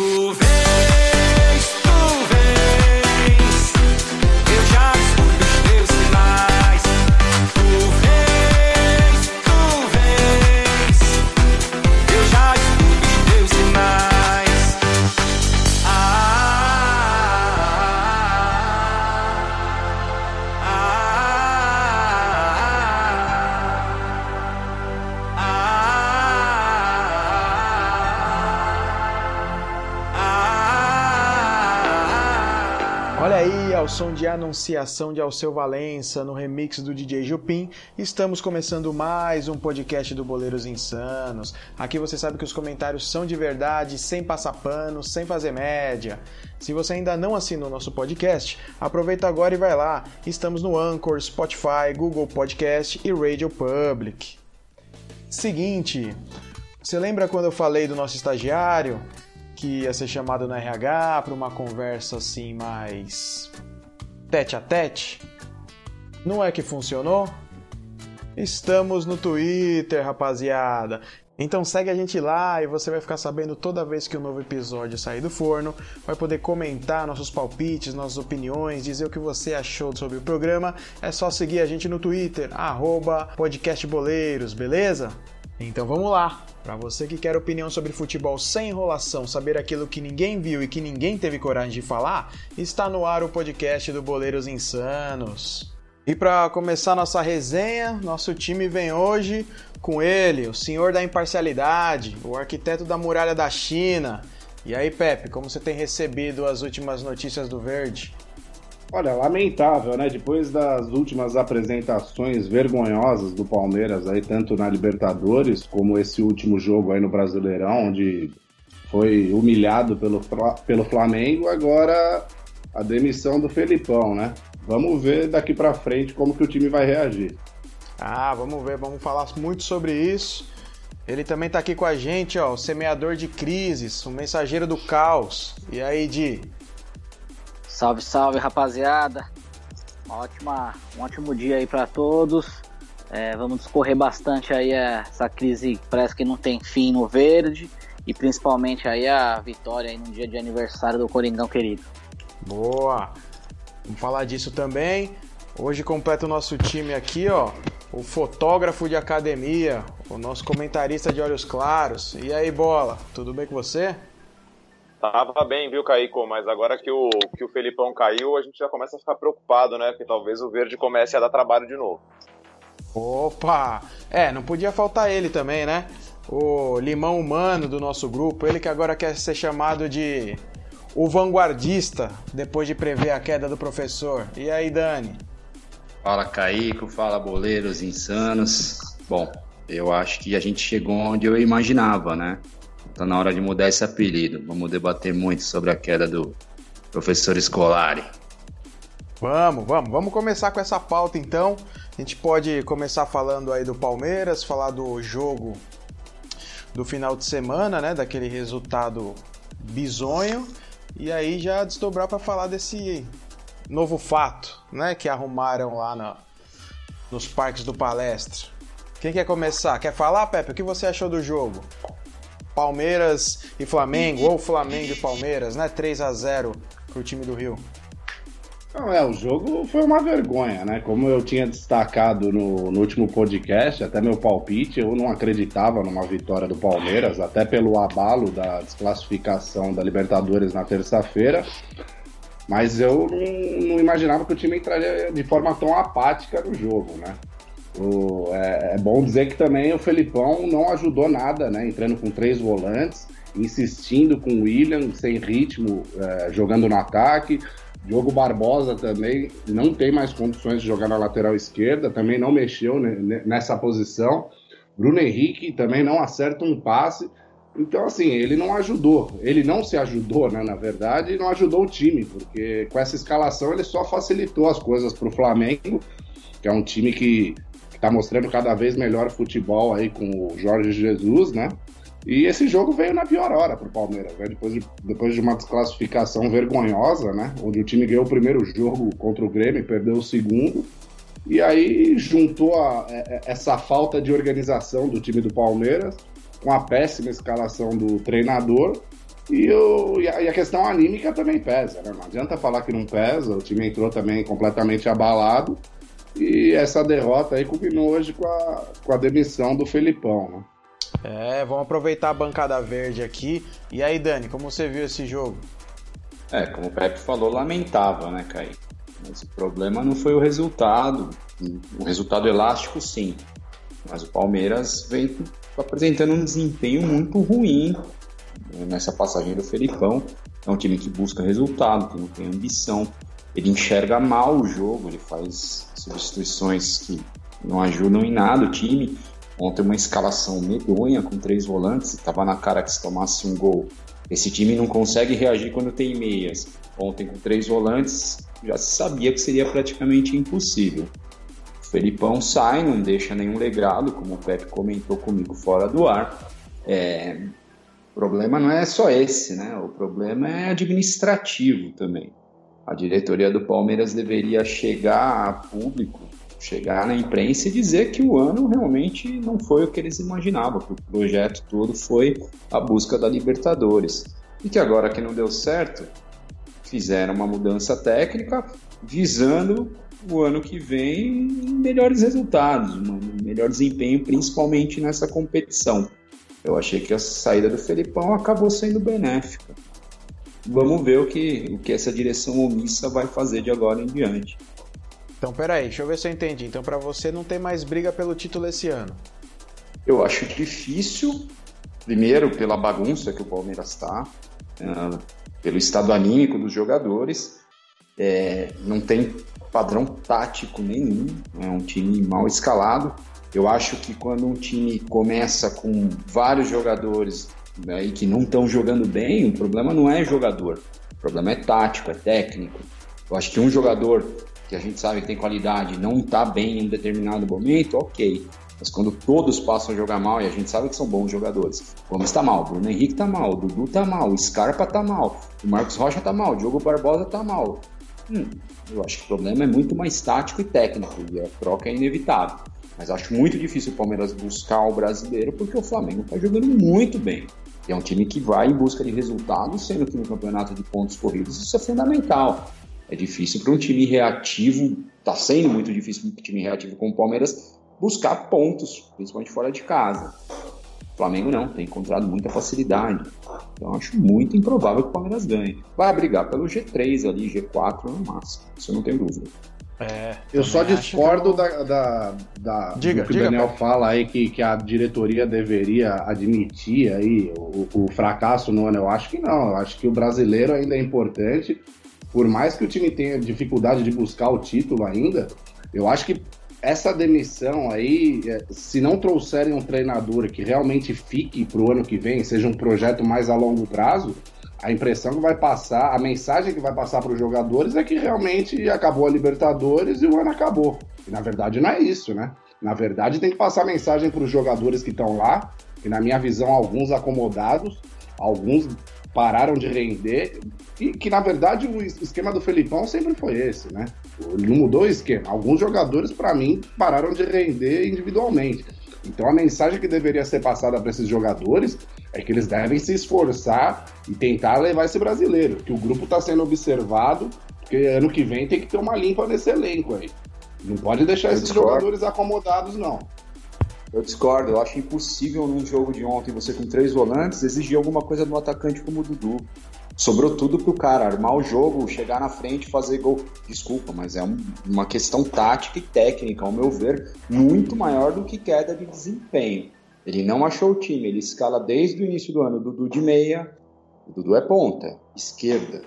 Tu vês, anunciação de Alceu Valença no remix do DJ Jupim, estamos começando mais um podcast do Boleiros Insanos. Aqui você sabe que os comentários são de verdade, sem passar pano, sem fazer média. Se você ainda não assinou o nosso podcast, aproveita agora e vai lá. Estamos no Anchor, Spotify, Google Podcast e Radio Public. Seguinte, você lembra quando eu falei do nosso estagiário? que ia ser chamado no RH para uma conversa assim mais tete a tete. Não é que funcionou? Estamos no Twitter, rapaziada. Então segue a gente lá e você vai ficar sabendo toda vez que um novo episódio sair do forno, vai poder comentar nossos palpites, nossas opiniões, dizer o que você achou sobre o programa. É só seguir a gente no Twitter, podcastboleiros, beleza? Então vamos lá! Para você que quer opinião sobre futebol sem enrolação, saber aquilo que ninguém viu e que ninguém teve coragem de falar, está no ar o podcast do Boleiros Insanos. E para começar nossa resenha, nosso time vem hoje com ele, o senhor da imparcialidade, o arquiteto da muralha da China. E aí, Pepe, como você tem recebido as últimas notícias do Verde? Olha, lamentável, né? Depois das últimas apresentações vergonhosas do Palmeiras aí, tanto na Libertadores como esse último jogo aí no Brasileirão, onde foi humilhado pelo, pelo Flamengo, agora a demissão do Felipão, né? Vamos ver daqui para frente como que o time vai reagir. Ah, vamos ver, vamos falar muito sobre isso. Ele também tá aqui com a gente, ó, o semeador de crises, o mensageiro do caos. E aí, Di? Salve, salve, rapaziada. Uma ótima, um ótimo dia aí para todos. É, vamos discorrer bastante aí essa crise que parece que não tem fim no verde e principalmente aí a vitória aí no dia de aniversário do Coringão querido. Boa. Vamos falar disso também. Hoje completa o nosso time aqui, ó, o fotógrafo de academia, o nosso comentarista de olhos claros. E aí, bola? Tudo bem com você? Tava bem, viu, Caico? Mas agora que o, que o Felipão caiu, a gente já começa a ficar preocupado, né? Porque talvez o Verde comece a dar trabalho de novo. Opa! É, não podia faltar ele também, né? O limão humano do nosso grupo, ele que agora quer ser chamado de o vanguardista, depois de prever a queda do professor. E aí, Dani? Fala, Caico, fala, boleiros insanos. Bom, eu acho que a gente chegou onde eu imaginava, né? Tá na hora de mudar esse apelido. Vamos debater muito sobre a queda do professor Scolari. Vamos, vamos. Vamos começar com essa pauta então. A gente pode começar falando aí do Palmeiras, falar do jogo do final de semana, né? Daquele resultado bizonho. E aí já desdobrar para falar desse novo fato, né? Que arrumaram lá na, nos parques do palestra. Quem quer começar? Quer falar, Pepe? O que você achou do jogo? Palmeiras e Flamengo, ou Flamengo e Palmeiras, né? 3 a 0 pro time do Rio. Não, é, o jogo foi uma vergonha, né? Como eu tinha destacado no, no, último podcast, até meu palpite, eu não acreditava numa vitória do Palmeiras, até pelo abalo da desclassificação da Libertadores na terça-feira. Mas eu não, não, imaginava que o time entraria de forma tão apática no jogo, né? O, é, é, bom dizer que também o Felipão não ajudou nada, né? Entrando com três volantes, insistindo com o William, sem ritmo, é, jogando no ataque. Diogo Barbosa também não tem mais condições de jogar na lateral esquerda, também não mexeu nessa posição. Bruno Henrique também não acerta um passe. Então, assim, ele não ajudou. Ele não se ajudou, né, na verdade, e não ajudou o time, porque com essa escalação ele só facilitou as coisas para o Flamengo, que é um time que está mostrando cada vez melhor futebol aí com o Jorge Jesus, né? E esse jogo veio na pior hora para o Palmeiras, né? depois, de, depois de uma desclassificação vergonhosa, né? Onde o time ganhou o primeiro jogo contra o Grêmio e perdeu o segundo. E aí juntou a, a, essa falta de organização do time do Palmeiras com a péssima escalação do treinador E, o, a, e a questão anímica também pesa, né? Não adianta falar que não pesa, o time entrou também completamente abalado. E essa derrota aí culminou hoje com a, com a demissão do Felipão, né? É, vamos aproveitar a bancada verde aqui. E aí, Dani, como você viu esse jogo? É, como o Pepe falou, lamentável, né, Caí? Mas o problema não foi o resultado. O resultado elástico, sim. Mas o Palmeiras vem apresentando um desempenho muito ruim nessa passagem do Felipão. É um time que busca resultado, que não tem ambição. Ele enxerga mal o jogo, ele faz substituições que não ajudam em nada o time. Ontem uma escalação medonha com três volantes, estava na cara que se tomasse um gol. Esse time não consegue reagir quando tem meias. Ontem com três volantes já se sabia que seria praticamente impossível. O Felipão sai, não deixa nenhum legado, como o Pepe comentou comigo fora do ar. É, o problema não é só esse, né? O problema é administrativo também. A diretoria do Palmeiras deveria chegar a público, chegar na imprensa e dizer que o ano realmente não foi o que eles imaginavam, que o projeto todo foi a busca da Libertadores. E que agora que não deu certo, fizeram uma mudança técnica visando o ano que vem melhores resultados, um melhor desempenho, principalmente nessa competição. Eu achei que a saída do Felipão acabou sendo benéfica. Vamos ver o que, o que essa direção omissa vai fazer de agora em diante. Então, peraí, deixa eu ver se eu entendi. Então, para você não tem mais briga pelo título esse ano? Eu acho difícil, primeiro pela bagunça que o Palmeiras está, uh, pelo estado anímico dos jogadores, é, não tem padrão tático nenhum, é um time mal escalado. Eu acho que quando um time começa com vários jogadores né, e que não estão jogando bem, o problema não é jogador, o problema é tático, é técnico. Eu acho que um jogador que a gente sabe que tem qualidade não está bem em um determinado momento, ok. Mas quando todos passam a jogar mal, e a gente sabe que são bons jogadores, o Gomes está mal, o Bruno Henrique está mal, o Dudu está mal, o Scarpa está mal, o Marcos Rocha está mal, o Diogo Barbosa está mal. Hum, eu acho que o problema é muito mais tático e técnico, e a troca é inevitável. Mas acho muito difícil o Palmeiras buscar o brasileiro, porque o Flamengo está jogando muito bem. É um time que vai em busca de resultados, sendo que no campeonato de pontos corridos isso é fundamental. É difícil para um time reativo, está sendo muito difícil para um time reativo como o Palmeiras buscar pontos, principalmente fora de casa. O Flamengo não, tem encontrado muita facilidade. Então acho muito improvável que o Palmeiras ganhe. Vai brigar pelo G3 ali, G4 no máximo, isso eu não tenho dúvida. É, eu só discordo da, da, da diga, do que diga, o Daniel pai. fala aí que, que a diretoria deveria admitir aí o, o, fracasso no ano. Eu acho que não. Eu acho que o brasileiro ainda é importante. Por mais que o time tenha dificuldade de buscar o título ainda, eu acho que essa demissão aí, se não trouxerem um treinador que realmente fique para o ano que vem, seja um projeto mais a longo prazo, a impressão que vai passar, a mensagem que vai passar para os jogadores é que realmente acabou a Libertadores e o ano acabou. E na verdade não é isso, né? Na verdade tem que passar mensagem para os jogadores que estão lá, que na minha visão alguns acomodados, alguns pararam de render, e que na verdade o esquema do Felipão sempre foi esse, né? Ele não mudou o esquema. Alguns jogadores, para mim, pararam de render individualmente. Então a mensagem que deveria ser passada para esses jogadores é que eles devem se esforçar e tentar levar esse brasileiro, que o grupo está sendo observado, porque ano que vem tem que ter uma limpa nesse elenco aí. Não pode deixar eu esses discordo. jogadores acomodados, não. Eu discordo, eu acho impossível num jogo de ontem você com três volantes exigir alguma coisa do atacante como o Dudu. Sobrou tudo pro cara armar o jogo, chegar na frente, fazer gol. Desculpa, mas é um, uma questão tática e técnica, ao meu ver, muito maior do que queda de desempenho. Ele não achou o time, ele escala desde o início do ano o Dudu de meia, o Dudu é ponta, esquerda.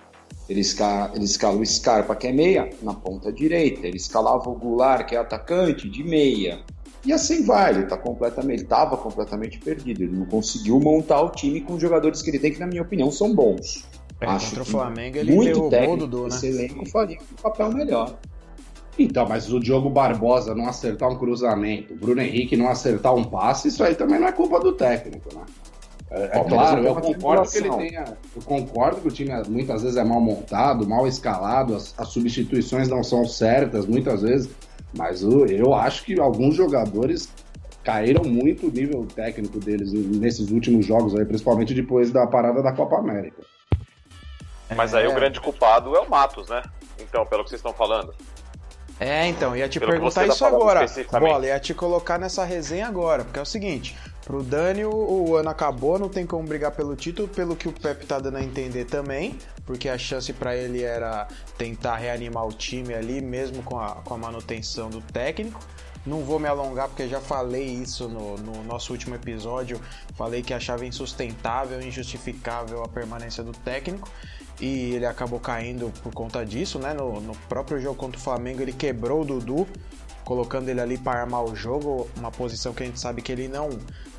Ele escala, ele escala o Scarpa, que é meia, na ponta direita. Ele escalava o Goulart, que é atacante, de meia. E assim vai, ele tá completamente, estava completamente perdido. Ele não conseguiu montar o time com os jogadores que ele tem, que na minha opinião são bons. É, Acho contra o Flamengo ele muito derrubou o Dudu, né? Esse elenco faria um papel melhor. Então, mas o Diogo Barbosa não acertar um cruzamento, o Bruno Henrique não acertar um passe, isso aí também não é culpa do técnico, né? É, é claro, eu concordo que ele tenha. Eu concordo que o time muitas vezes é mal montado, mal escalado, as, as substituições não são certas muitas vezes, mas eu, eu acho que alguns jogadores caíram muito o nível técnico deles nesses últimos jogos aí, principalmente depois da parada da Copa América. Mas aí É. o grande culpado é o Matos, né? Então, pelo que vocês estão falando. É, então, ia te Pelo perguntar tá isso falando agora. Bola, ia te colocar nessa resenha agora, porque é o seguinte, pro Dani o, ano acabou, não tem como brigar pelo título, pelo que o Pepe tá dando a entender também, porque a chance pra ele era tentar reanimar o time ali, mesmo com a, com a manutenção do técnico. Não vou me alongar porque já falei isso no, no nosso último episódio. Falei que achava insustentável, injustificável a permanência do técnico. E ele acabou caindo por conta disso, né? No, no próprio jogo contra o Flamengo, ele quebrou o Dudu, colocando ele ali para armar o jogo, uma posição que a gente sabe que ele não,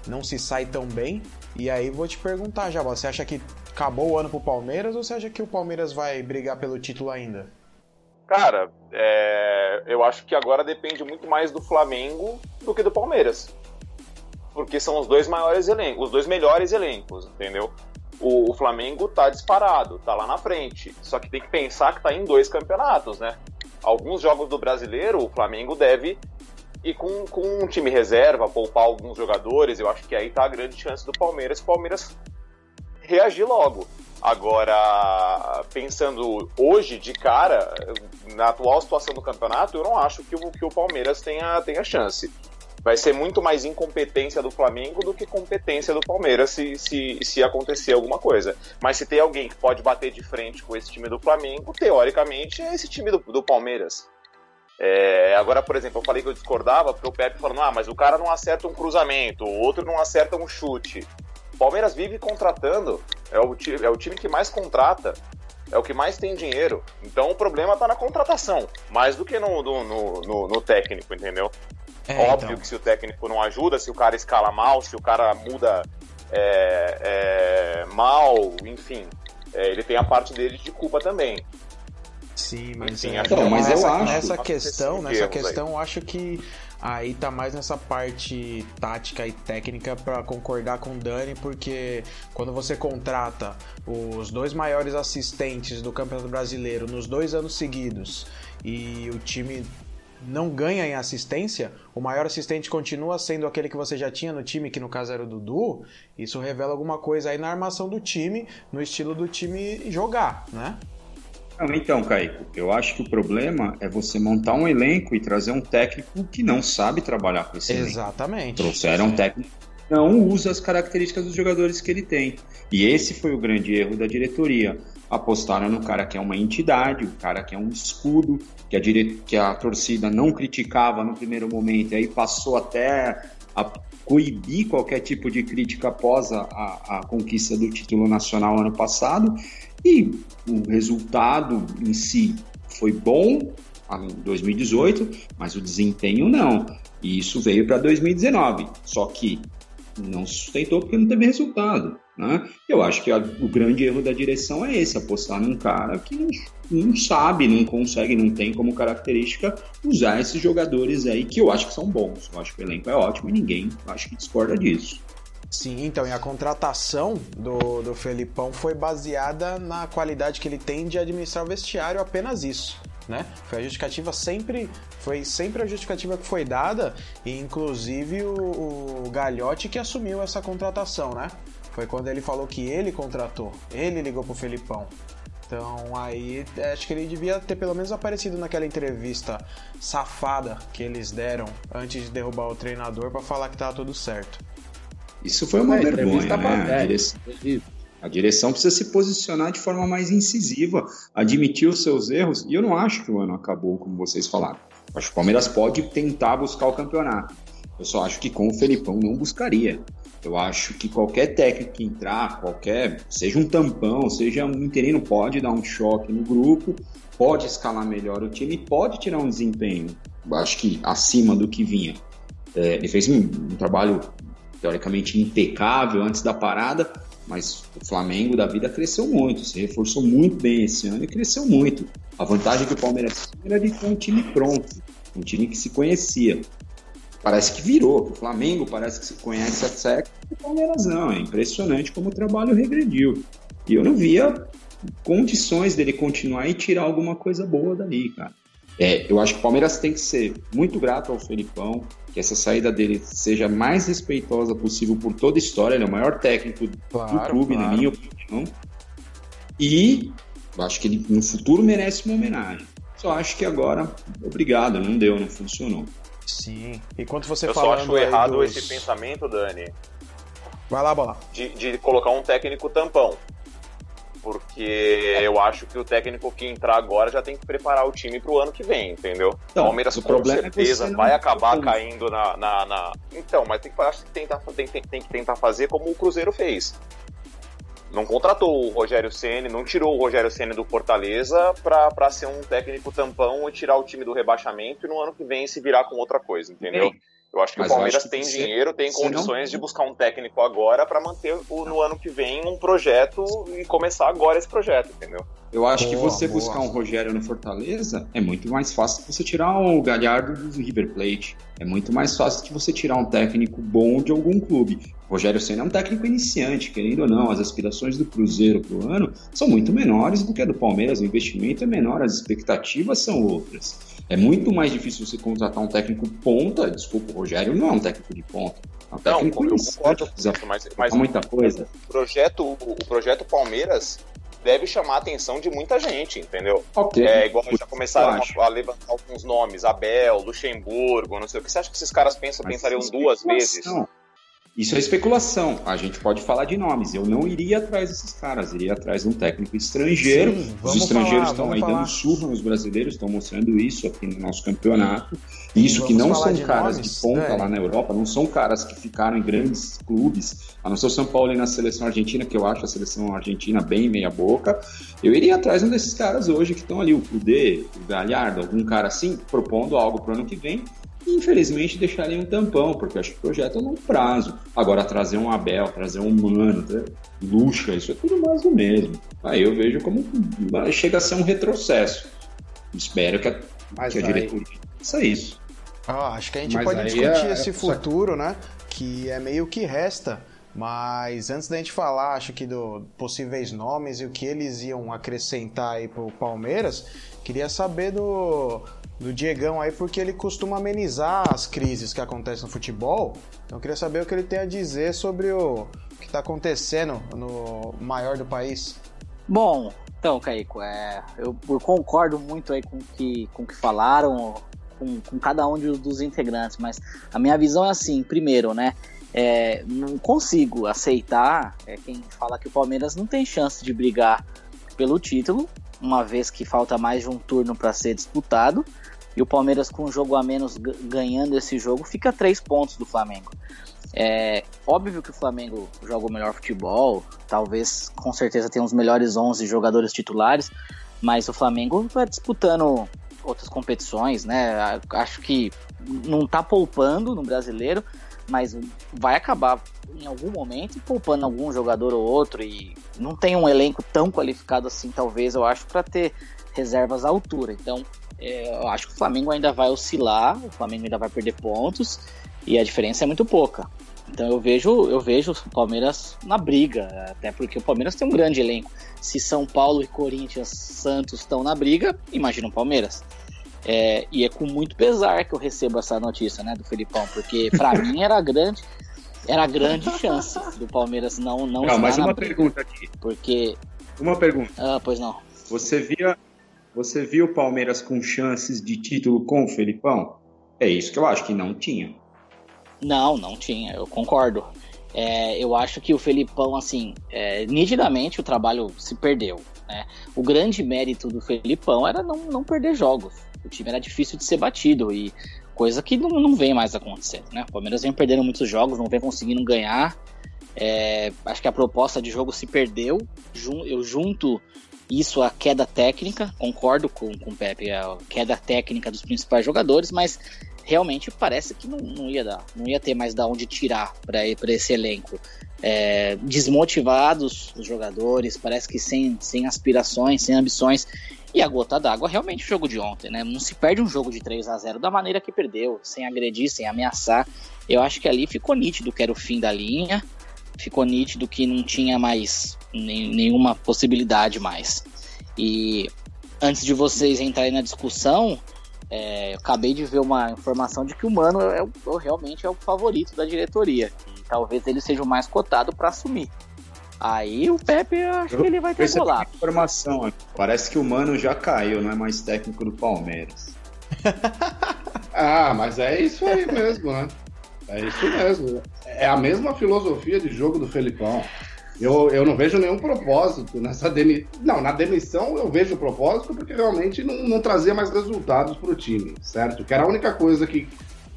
não se sai tão bem. E aí vou te perguntar já, você acha que acabou o ano pro Palmeiras ou você acha que o Palmeiras vai brigar pelo título ainda? Cara, é, eu acho que agora depende muito mais do Flamengo do que do Palmeiras. Porque são os dois maiores elencos, os dois melhores elencos, entendeu? O, o Flamengo tá disparado, tá lá na frente. Só que tem que pensar que tá em dois campeonatos, né? Alguns jogos do brasileiro, o Flamengo deve ir com, com um time reserva, poupar alguns jogadores. Eu acho que aí tá a grande chance do Palmeiras. O Palmeiras reagir logo. Agora, pensando hoje de cara, na atual situação do campeonato, eu não acho que o, que o Palmeiras tenha, tenha chance. Vai ser muito mais incompetência do Flamengo do que competência do Palmeiras se, se, se acontecer alguma coisa. Mas se tem alguém que pode bater de frente com esse time do Flamengo, teoricamente é esse time do, do Palmeiras. É, agora, por exemplo, eu falei que eu discordava porque o Pepe falando, ah, mas o cara não acerta um cruzamento, o outro não acerta um chute. O Palmeiras vive contratando, é o, é o time que mais contrata, é o que mais tem dinheiro. Então o problema tá na contratação, mais do que no, no- no- no técnico, entendeu? É, Óbvio então. que se o técnico não ajuda, se o cara escala mal, se o cara muda é, é, mal, enfim, é, ele tem a parte dele de culpa também. Sim, mas, Enfim, é, Então, mas eu nessa, acho- nessa questão, nessa questão, eu acho que aí tá mais nessa parte tática e técnica pra concordar com o Dani, porque quando você contrata os dois maiores assistentes do Campeonato Brasileiro nos dois anos seguidos e o time não ganha em assistência, o maior assistente continua sendo aquele que você já tinha no time, que no caso era o Dudu, isso revela alguma coisa aí na armação do time, no estilo do time jogar, né? Não, então, Caico, eu acho que o problema é você montar um elenco e trazer um técnico que não sabe trabalhar com esse elenco. Exatamente. Trouxeram um técnico que não usa as características dos jogadores que ele tem. E esse foi o grande erro da diretoria. Apostaram no cara que é uma entidade, o cara que é um escudo, que a, dire... que a torcida não criticava no primeiro momento, e aí passou até a coibir qualquer tipo de crítica após a, a, a conquista do título nacional ano passado. E o resultado em si foi bom em 2018, mas o desempenho não. E isso veio para 2019. Só que não sustentou porque não teve resultado. Né? Eu acho que a- o grande erro da direção é esse: apostar num cara que não, não sabe, não consegue, não tem como característica usar esses jogadores aí que eu acho que são bons. Eu acho que o elenco é ótimo e ninguém acho que discorda disso. Sim, então, e a contratação do, do Felipão foi baseada na qualidade que ele tem de administrar o vestiário, apenas isso. Né? Foi a justificativa sempre, foi sempre a justificativa que foi dada, e inclusive o, o Galhote que assumiu essa contratação, né? Foi quando ele falou que ele contratou, ele ligou pro Felipão. Então aí é, acho que ele devia ter pelo menos aparecido naquela entrevista safada que eles deram antes de derrubar o treinador para falar que tava tudo certo. Isso foi uma É, vergonha, entrevista né? Pra- é. A direção precisa se posicionar de forma mais incisiva, admitir os seus erros, e eu não acho que o ano acabou, como vocês falaram. Acho que o Palmeiras pode tentar buscar o campeonato. Eu só acho que com o Felipão não buscaria. Eu acho que qualquer técnico que entrar, qualquer, seja um tampão, seja um interino, pode dar um choque no grupo, pode escalar melhor o time, pode tirar um desempenho, acho que acima do que vinha. É, ele fez um, um trabalho teoricamente impecável antes da parada, mas o Flamengo da vida cresceu muito, se reforçou muito bem esse ano e cresceu muito. A vantagem que o Palmeiras tinha era de ter um time pronto, um time que se conhecia. Parece que virou, o Flamengo parece que se conhece a século, o Palmeiras não. É impressionante como o trabalho regrediu. E eu não via condições dele continuar e tirar alguma coisa boa dali, cara. É, eu acho que o Palmeiras tem que ser muito grato ao Felipão, que essa saída dele seja mais respeitosa possível por toda a história. Ele é o maior técnico Claro, do clube, claro. na minha opinião. E eu acho que ele no futuro merece uma homenagem. Só acho que agora, obrigado, não deu, não funcionou. Sim. Enquanto você Eu só acho errado dos- esse pensamento, Dani, Vai lá, bola. de, de colocar um técnico tampão. Porque eu acho que o técnico que entrar agora já tem que preparar o time pro ano que vem, entendeu? Então, Palmeiras o com problema é certeza não- vai acabar caindo na, na, na- Então, mas tem que, acho que tentar, tem, tem, tem que tentar fazer como o Cruzeiro fez. Não contratou o Rogério Ceni, não tirou o Rogério Ceni do Fortaleza pra, pra ser um técnico tampão e tirar o time do rebaixamento e no ano que vem se virar com outra coisa, entendeu? Bem, Eu acho que Mas o Palmeiras que tem você- dinheiro, tem condições não- de buscar um técnico agora pra manter o, no ano que vem um projeto e começar agora esse projeto, entendeu? Eu acho que Boa, você boa. buscar um Rogério no Fortaleza é muito mais fácil que você tirar o Galhardo do River Plate. É muito mais fácil que você tirar um técnico bom de algum clube. O Rogério Senna é um técnico iniciante, querendo ou não, as aspirações do Cruzeiro pro ano são muito menores do que a do Palmeiras. O investimento é menor, as expectativas são outras. É muito mais difícil você contratar um técnico ponta. Desculpa, o Rogério não é um técnico de ponta. É um Não, técnico eu concordo, precisa mas, mas muita coisa. o projeto, o projeto Palmeiras deve chamar a atenção de muita gente, entendeu? Ok. É igual já começaram a, a levantar alguns nomes, Abel, Luxemburgo, não sei o que. Você acha que esses caras pensam, Mas pensariam isso é duas vezes? Isso é especulação. A gente pode falar de nomes. Eu não iria atrás desses caras. Iria atrás de um técnico estrangeiro. Sim, Os estrangeiros falar, estão aí falar. dando surra nos brasileiros, estão mostrando isso aqui no nosso campeonato. Isso que não são de caras nomes, de ponta né? lá na Europa, não são caras que ficaram em grandes clubes, a não ser o São Paulo e na seleção argentina, que eu acho a seleção argentina bem meia boca. Eu iria atrás de um desses caras hoje que estão ali, o Kudê, o Galhardo, algum cara assim, propondo algo para o ano que vem. Infelizmente deixaria um tampão, porque acho que o projeto é longo prazo. Agora, trazer um Abel, trazer um Mano, tra- Luxa, isso é tudo mais do mesmo. Aí eu vejo como chega a ser um retrocesso. Espero que a, Mas que a diretoria faça isso. Ah, acho que a gente Mas pode discutir é- esse é- futuro, né? Que é meio que resta. Mas antes da gente falar, acho que do possíveis nomes e o que eles iam acrescentar aí pro Palmeiras, queria saber do, do Diegão aí, porque ele costuma amenizar as crises que acontecem no futebol. Então eu queria saber o que ele tem a dizer sobre o que está acontecendo no maior do país. Bom, então, Caico, é, eu, eu concordo muito aí com que, o que falaram, com, com cada um dos integrantes, mas a minha visão é assim, primeiro, né? é, não consigo aceitar é, quem fala que o Palmeiras não tem chance de brigar pelo título, uma vez que falta mais de um turno para ser disputado, e o Palmeiras com um jogo a menos ganhando esse jogo fica três pontos do Flamengo. É óbvio que o Flamengo joga o melhor futebol, talvez com certeza tenha os melhores 11 jogadores titulares, mas o Flamengo está disputando outras competições, né? Acho que não tá poupando no brasileiro, mas vai acabar em algum momento poupando algum jogador ou outro e não tem um elenco tão qualificado assim, talvez, eu acho, para ter reservas à altura. Então, é, eu acho que o Flamengo ainda vai oscilar, o Flamengo ainda vai perder pontos e a diferença é muito pouca. Então eu vejo, eu vejo o Palmeiras na briga, até porque o Palmeiras tem um grande elenco. Se São Paulo e Corinthians, Santos estão na briga, imagina o Palmeiras. É, e é com muito pesar que eu recebo essa notícia, né, do Felipão, porque pra mim era grande, era grande chance do Palmeiras não não, Não, mas uma briga, pergunta aqui. porque Uma pergunta. ah, pois não. Você via, você viu o Palmeiras com chances de título com o Felipão? É isso que eu acho que não tinha. Não, não tinha, eu concordo. É, eu acho que o Felipão, assim, é, nitidamente o trabalho se perdeu. Né? O grande mérito do Felipão era não, não perder jogos. O time era difícil de ser batido e coisa que não, não vem mais acontecendo. Né? O Palmeiras vem perdendo muitos jogos, não vem conseguindo ganhar. É, acho que a proposta de jogo se perdeu. Eu junto isso à queda técnica, concordo com, com o Pepe, a queda técnica dos principais jogadores, mas realmente parece que não, não ia dar, não ia ter mais da onde tirar para esse elenco. É, desmotivados os jogadores, parece que sem, sem aspirações, sem ambições. E a gota d'água realmente o jogo de ontem, né? Não se perde um jogo de 3 a 0 da maneira que perdeu, sem agredir, sem ameaçar. Eu acho que ali ficou nítido que era o fim da linha, ficou nítido que não tinha mais nem- nenhuma possibilidade mais. E antes de vocês entrarem na discussão, É, eu acabei de ver uma informação de que o Mano é, o- realmente é o favorito da diretoria. E talvez ele seja o mais cotado para assumir. Aí o Pepe, eu acho que ele vai ter rolado. informação. Parece que o Mano já caiu, não é mais técnico do Palmeiras. Ah, mas é isso aí mesmo, né? É isso mesmo. É a mesma filosofia de jogo do Felipão. Eu, eu não vejo nenhum propósito nessa demissão. Não, na demissão eu vejo propósito porque realmente não, não trazia mais resultados para o time, certo? Que era a única coisa que,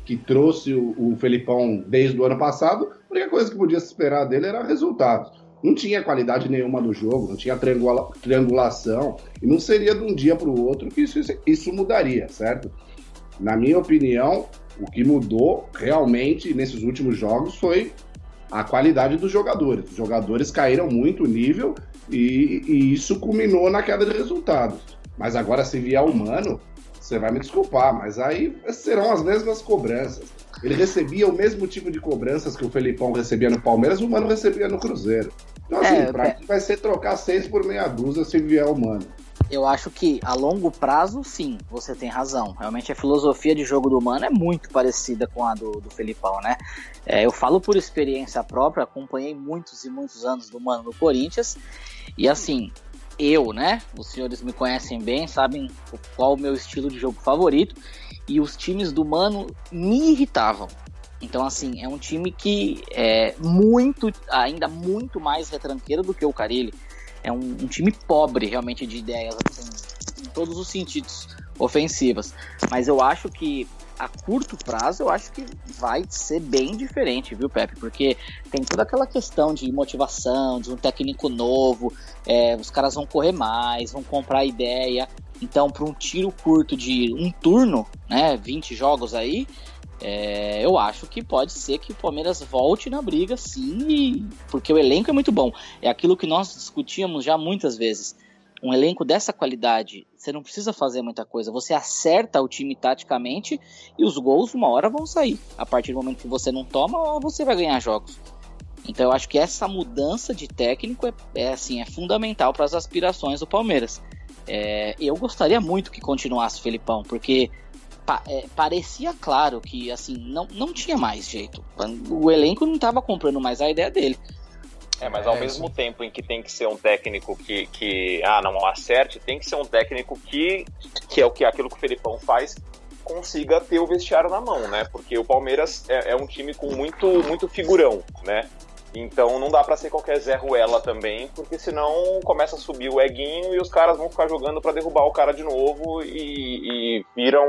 que trouxe o, o Felipão desde o ano passado, a única coisa que podia se esperar dele era resultados. Não tinha qualidade nenhuma do jogo, não tinha triangula- triangulação, e não seria de um dia para o outro que isso, isso mudaria, certo? Na minha opinião, o que mudou realmente nesses últimos jogos foi a qualidade dos jogadores. Os jogadores caíram muito o nível e, e isso culminou na queda de resultados. Mas agora, se vier o Mano, você vai me desculpar, mas aí serão as mesmas cobranças. Ele recebia o mesmo tipo de cobranças que o Felipão recebia no Palmeiras, o Mano recebia no Cruzeiro. Então, assim, É, pra é. vai ser trocar seis por meia dúzia se vier o Mano. Eu acho que a longo prazo, sim, você tem razão. Realmente a filosofia de jogo do Mano é muito parecida com a do, do Felipão, né? É, eu falo por experiência própria, acompanhei muitos e muitos anos do Mano no Corinthians. E assim, eu, né? Os senhores me conhecem bem, sabem qual o meu estilo de jogo favorito. E os times do Mano me irritavam. Então, assim, é um time que é muito, ainda muito mais retranqueiro do que o Carilli. É um, um time pobre, realmente, de ideias, assim, em todos os sentidos ofensivas. Mas eu acho que a curto prazo, eu acho que vai ser bem diferente, viu, Pepe? Porque tem toda aquela questão de motivação, de um técnico novo, é, os caras vão correr mais, vão comprar ideia. Então, para um tiro curto de um turno, né, 20 jogos aí, é, eu acho que pode ser que o Palmeiras volte na briga, sim, porque o elenco é muito bom. É aquilo que nós discutíamos já muitas vezes. Um elenco dessa qualidade, você não precisa fazer muita coisa. Você acerta o time taticamente e os gols, uma hora, vão sair. A partir do momento que você não toma, você vai ganhar jogos. Então eu acho que essa mudança de técnico é, é, assim, é fundamental para as aspirações do Palmeiras. É, eu gostaria muito que continuasse o Felipão, porque pa- é, parecia claro que assim não, não tinha mais jeito. O elenco não estava comprando mais a ideia dele. É, mas ao É, mesmo tempo em que tem que ser um técnico que, que ah, não acerte, tem que ser um técnico que, que é o que aquilo que o Felipão faz, consiga ter o vestiário na mão, né? Porque o Palmeiras é, é um time com muito, muito figurão, né? Então não dá pra ser qualquer Zé Ruela também, porque senão começa a subir o eguinho e os caras vão ficar jogando pra derrubar o cara de novo e, e vira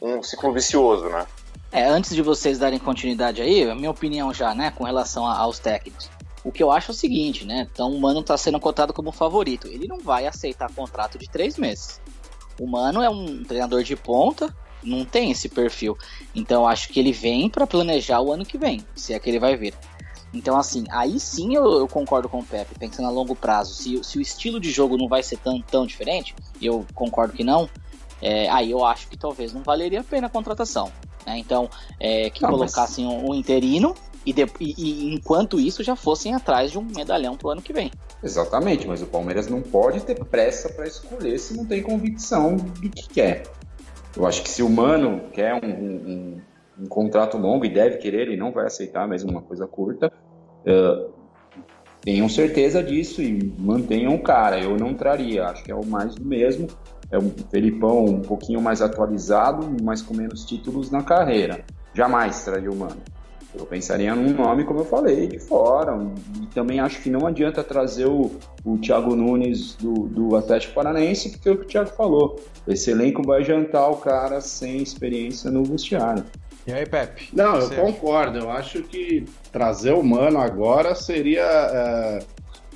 um, ciclo vicioso, né? É, antes de vocês darem continuidade aí, a minha opinião já, né, com relação a- aos técnicos. O que eu acho é o seguinte, né? Então o Mano tá sendo cotado como favorito. Ele não vai aceitar contrato de três meses. O Mano é um treinador de ponta, não tem esse perfil. Então acho que ele vem para planejar o ano que vem, se é que ele vai vir. Então, assim, aí sim eu, eu concordo com o Pepe, pensando a longo prazo. Se, se o estilo de jogo não vai ser tão, tão diferente, e eu concordo que não, é, aí eu acho que talvez não valeria a pena a contratação. né? Então, é, que Não, mas- colocassem um, um interino e, de- e- e enquanto isso já fossem atrás de um medalhão pro ano que vem. Exatamente, mas o Palmeiras não pode ter pressa para escolher se não tem convicção do que quer. Eu acho que se o Mano quer um, um- um- um contrato longo e deve querer, ele não vai aceitar mesmo uma coisa curta. eh, tenham certeza disso e mantenham o cara. Eu não traria, acho que é o mais do mesmo. É um Felipão um pouquinho mais atualizado, mas com menos títulos na carreira. Jamais traria o Mano. Eu pensaria num nome, como eu falei, de fora. E também acho que não adianta trazer o, o Thiago Nunes do, do Atlético Paranaense, porque é o que o Thiago falou. Esse elenco vai jantar o cara sem experiência no vestiário. E aí, Pepe? Não, eu concordo. Eu acho que trazer o Mano agora seria, é,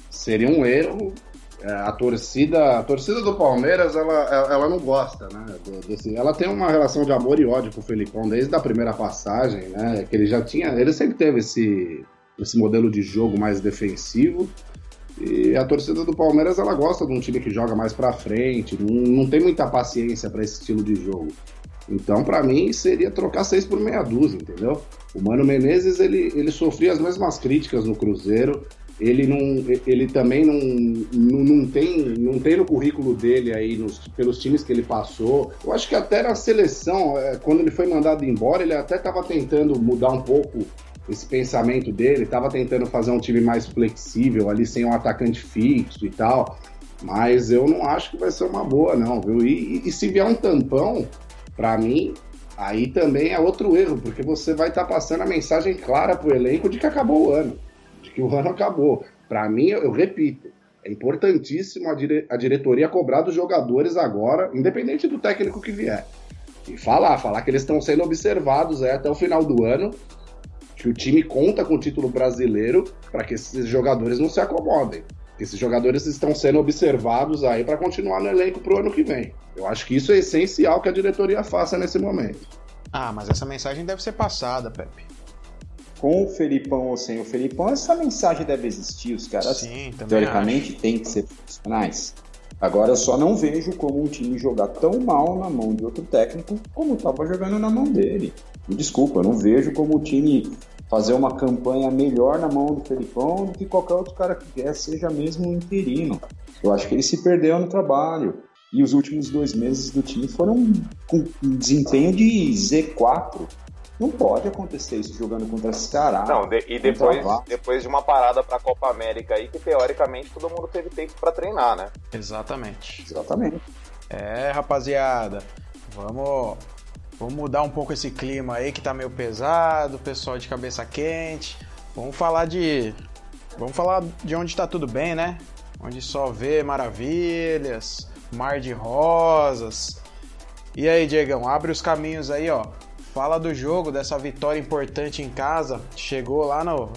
seria um erro. É, a torcida, a torcida do Palmeiras, ela, ela não gosta, né? de- desse- ela tem uma relação de amor e ódio com o Felipão desde a primeira passagem, né? Que ele já tinha, ele sempre teve esse, esse modelo de jogo mais defensivo. E a torcida do Palmeiras, ela gosta de um time que joga mais pra frente, não, não tem muita paciência para esse estilo de jogo. Então, pra mim, seria trocar seis por meia dúzia, entendeu? O Mano Menezes, ele, ele sofria as mesmas críticas no Cruzeiro. Ele não, ele também não, não, não tem, não, tem no currículo dele aí, nos, pelos times que ele passou. Eu acho que até na seleção, é, quando ele foi mandado embora, ele até estava tentando mudar um pouco esse pensamento dele, estava tentando fazer um time mais flexível ali, sem um atacante fixo e tal. Mas eu não acho que vai ser uma boa, não, viu? E, e, e se vier um tampão, para mim, aí também é outro erro, porque você vai estar tá passando a mensagem clara pro elenco de que acabou o ano, que o ano acabou. Para mim, eu, eu repito, é importantíssimo a, dire a diretoria cobrar dos jogadores agora, independente do técnico que vier. E falar, falar que eles estão sendo observados é, até o final do ano, que o time conta com o título brasileiro para que esses jogadores não se acomodem. Esses jogadores estão sendo observados aí para continuar no elenco para o ano que vem. Eu acho que isso é essencial que a diretoria faça nesse momento. Ah, mas essa mensagem deve ser passada, Pepe com o Felipão ou sem o Felipão, essa mensagem deve existir. Os caras, Sim, teoricamente, têm que ser profissionais. Agora, eu só não vejo como um time jogar tão mal na mão de outro técnico como estava jogando na mão dele. Desculpa, eu não vejo como o time fazer uma campanha melhor na mão do Felipão do que qualquer outro cara que quer, seja mesmo um interino. Eu acho que ele se perdeu no trabalho. E os últimos dois meses do time foram com um desempenho de Z4. Não pode acontecer isso jogando contra Ceará. Não, de, e depois, depois de uma parada para a Copa América aí, que teoricamente todo mundo teve tempo para treinar, né? Exatamente. Exatamente. É, rapaziada, vamos, vamos mudar um pouco esse clima aí que tá meio pesado, pessoal de cabeça quente. Vamos falar de. Vamos falar de onde tá tudo bem, né? Onde só vê maravilhas, mar de rosas. E aí, Diegão, abre os caminhos aí, ó. Fala do jogo, dessa vitória importante em casa. Chegou lá no,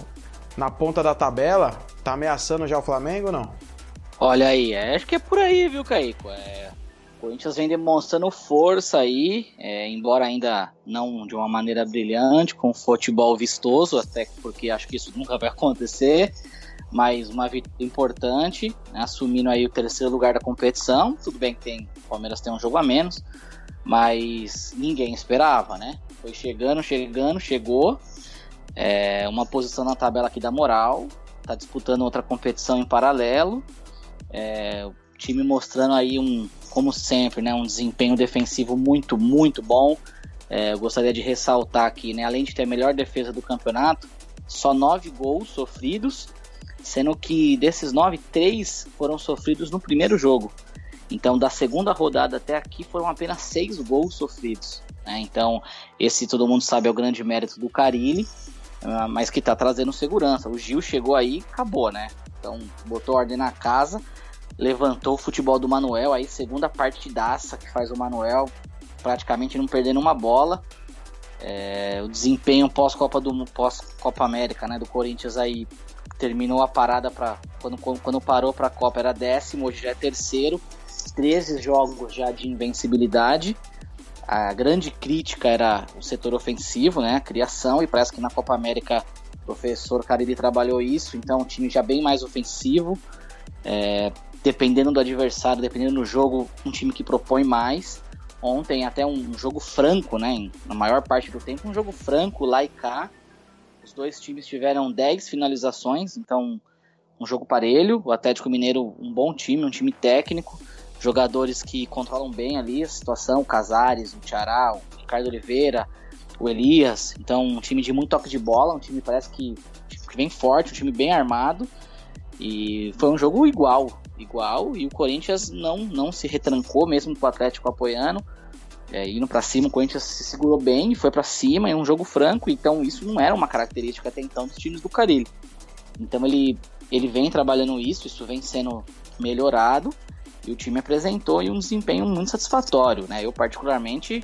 na ponta da tabela. Tá ameaçando já o Flamengo ou não? Olha aí, é, acho que é por aí, viu, Caico? É, o Corinthians vem demonstrando força aí, é, embora ainda não de uma maneira brilhante, com futebol vistoso, até porque acho que isso nunca vai acontecer. Mas uma vitória importante, né, assumindo aí o terceiro lugar da competição. Tudo bem que tem, o Palmeiras tem um jogo a menos, mas ninguém esperava, né? Foi chegando, chegando, chegou. É, uma posição na tabela aqui da moral. Tá disputando outra competição em paralelo. É, o time mostrando aí um, como sempre, né, um desempenho defensivo muito, muito bom. É, eu gostaria de ressaltar aqui, né, além de ter a melhor defesa do campeonato, só nove gols sofridos, sendo que desses nove, três foram sofridos no primeiro jogo. Então, da segunda rodada até aqui foram apenas seis gols sofridos. Né? Então, esse todo mundo sabe é o grande mérito do Carilli, uh, mas que está trazendo segurança. O Gil chegou aí acabou, né? Então, botou ordem na casa, levantou o futebol do Manuel, aí segunda partidaça que faz o Manuel, praticamente não perdendo uma bola. É, o desempenho pós-Copa do pós-Copa América, né, do Corinthians aí terminou a parada para quando, quando parou para a Copa era décimo, hoje já é terceiro, 13 jogos já de invencibilidade a grande crítica era o setor ofensivo, né, a criação, e parece que na Copa América o professor Carille trabalhou isso, então um time já bem mais ofensivo, é, dependendo do adversário, dependendo do jogo, um time que propõe mais. Ontem até um jogo franco, né, na maior parte do tempo, um jogo franco lá e cá. Os dois times tiveram 10 finalizações, então um jogo parelho. O Atlético Mineiro, um bom time, um time técnico jogadores que controlam bem ali a situação, o Casares, o Tiará, o Ricardo Oliveira, o Elias. Então, um time de muito toque de bola, um time parece que, vem forte, um time bem armado. E foi um jogo igual, igual, e o Corinthians não, não se retrancou, mesmo com o Atlético apoiando. É, indo para cima, o Corinthians se segurou bem, foi para cima, em um jogo franco, então isso não era uma característica até então dos times do Carilho. Então ele, ele vem trabalhando isso, isso vem sendo melhorado, e o time apresentou um desempenho muito satisfatório, né? Eu particularmente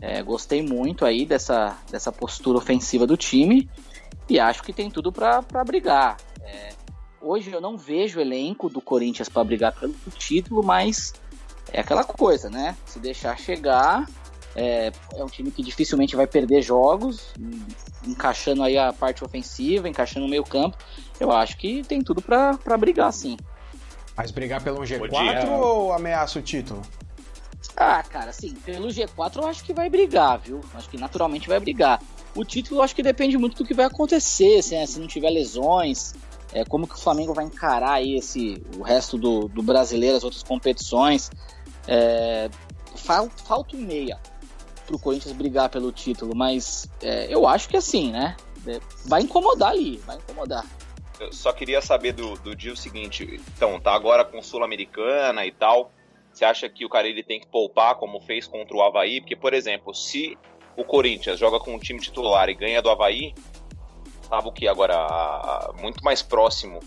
é, gostei muito aí dessa, dessa postura ofensiva do time e acho que tem tudo para brigar. É, hoje eu não vejo o elenco do Corinthians para brigar pelo título, mas é aquela coisa, né? Se deixar chegar, é, é, um time que dificilmente vai perder jogos, encaixando aí a parte ofensiva, encaixando o meio campo. Eu acho que tem tudo para brigar, sim. Mas brigar pelo G4 ou ameaça o título? Ah, cara, sim, pelo G4 eu acho que vai brigar, viu? Acho que naturalmente vai brigar. O título eu acho que depende muito do que vai acontecer, se, né? se não tiver lesões, é, como que o Flamengo vai encarar aí esse, o resto do, do brasileiro, as outras competições. É, falta, falta um meia pro Corinthians brigar pelo título, mas é, eu acho que assim, né? É, vai incomodar ali, vai incomodar. Eu só queria saber do, do dia o seguinte, então, tá agora com Sul-Americana e tal, você acha que o cara ele tem que poupar como fez contra o Havaí? Porque, por exemplo, se o Corinthians joga com um time titular e ganha do Havaí, tava o que agora? Muito mais próximo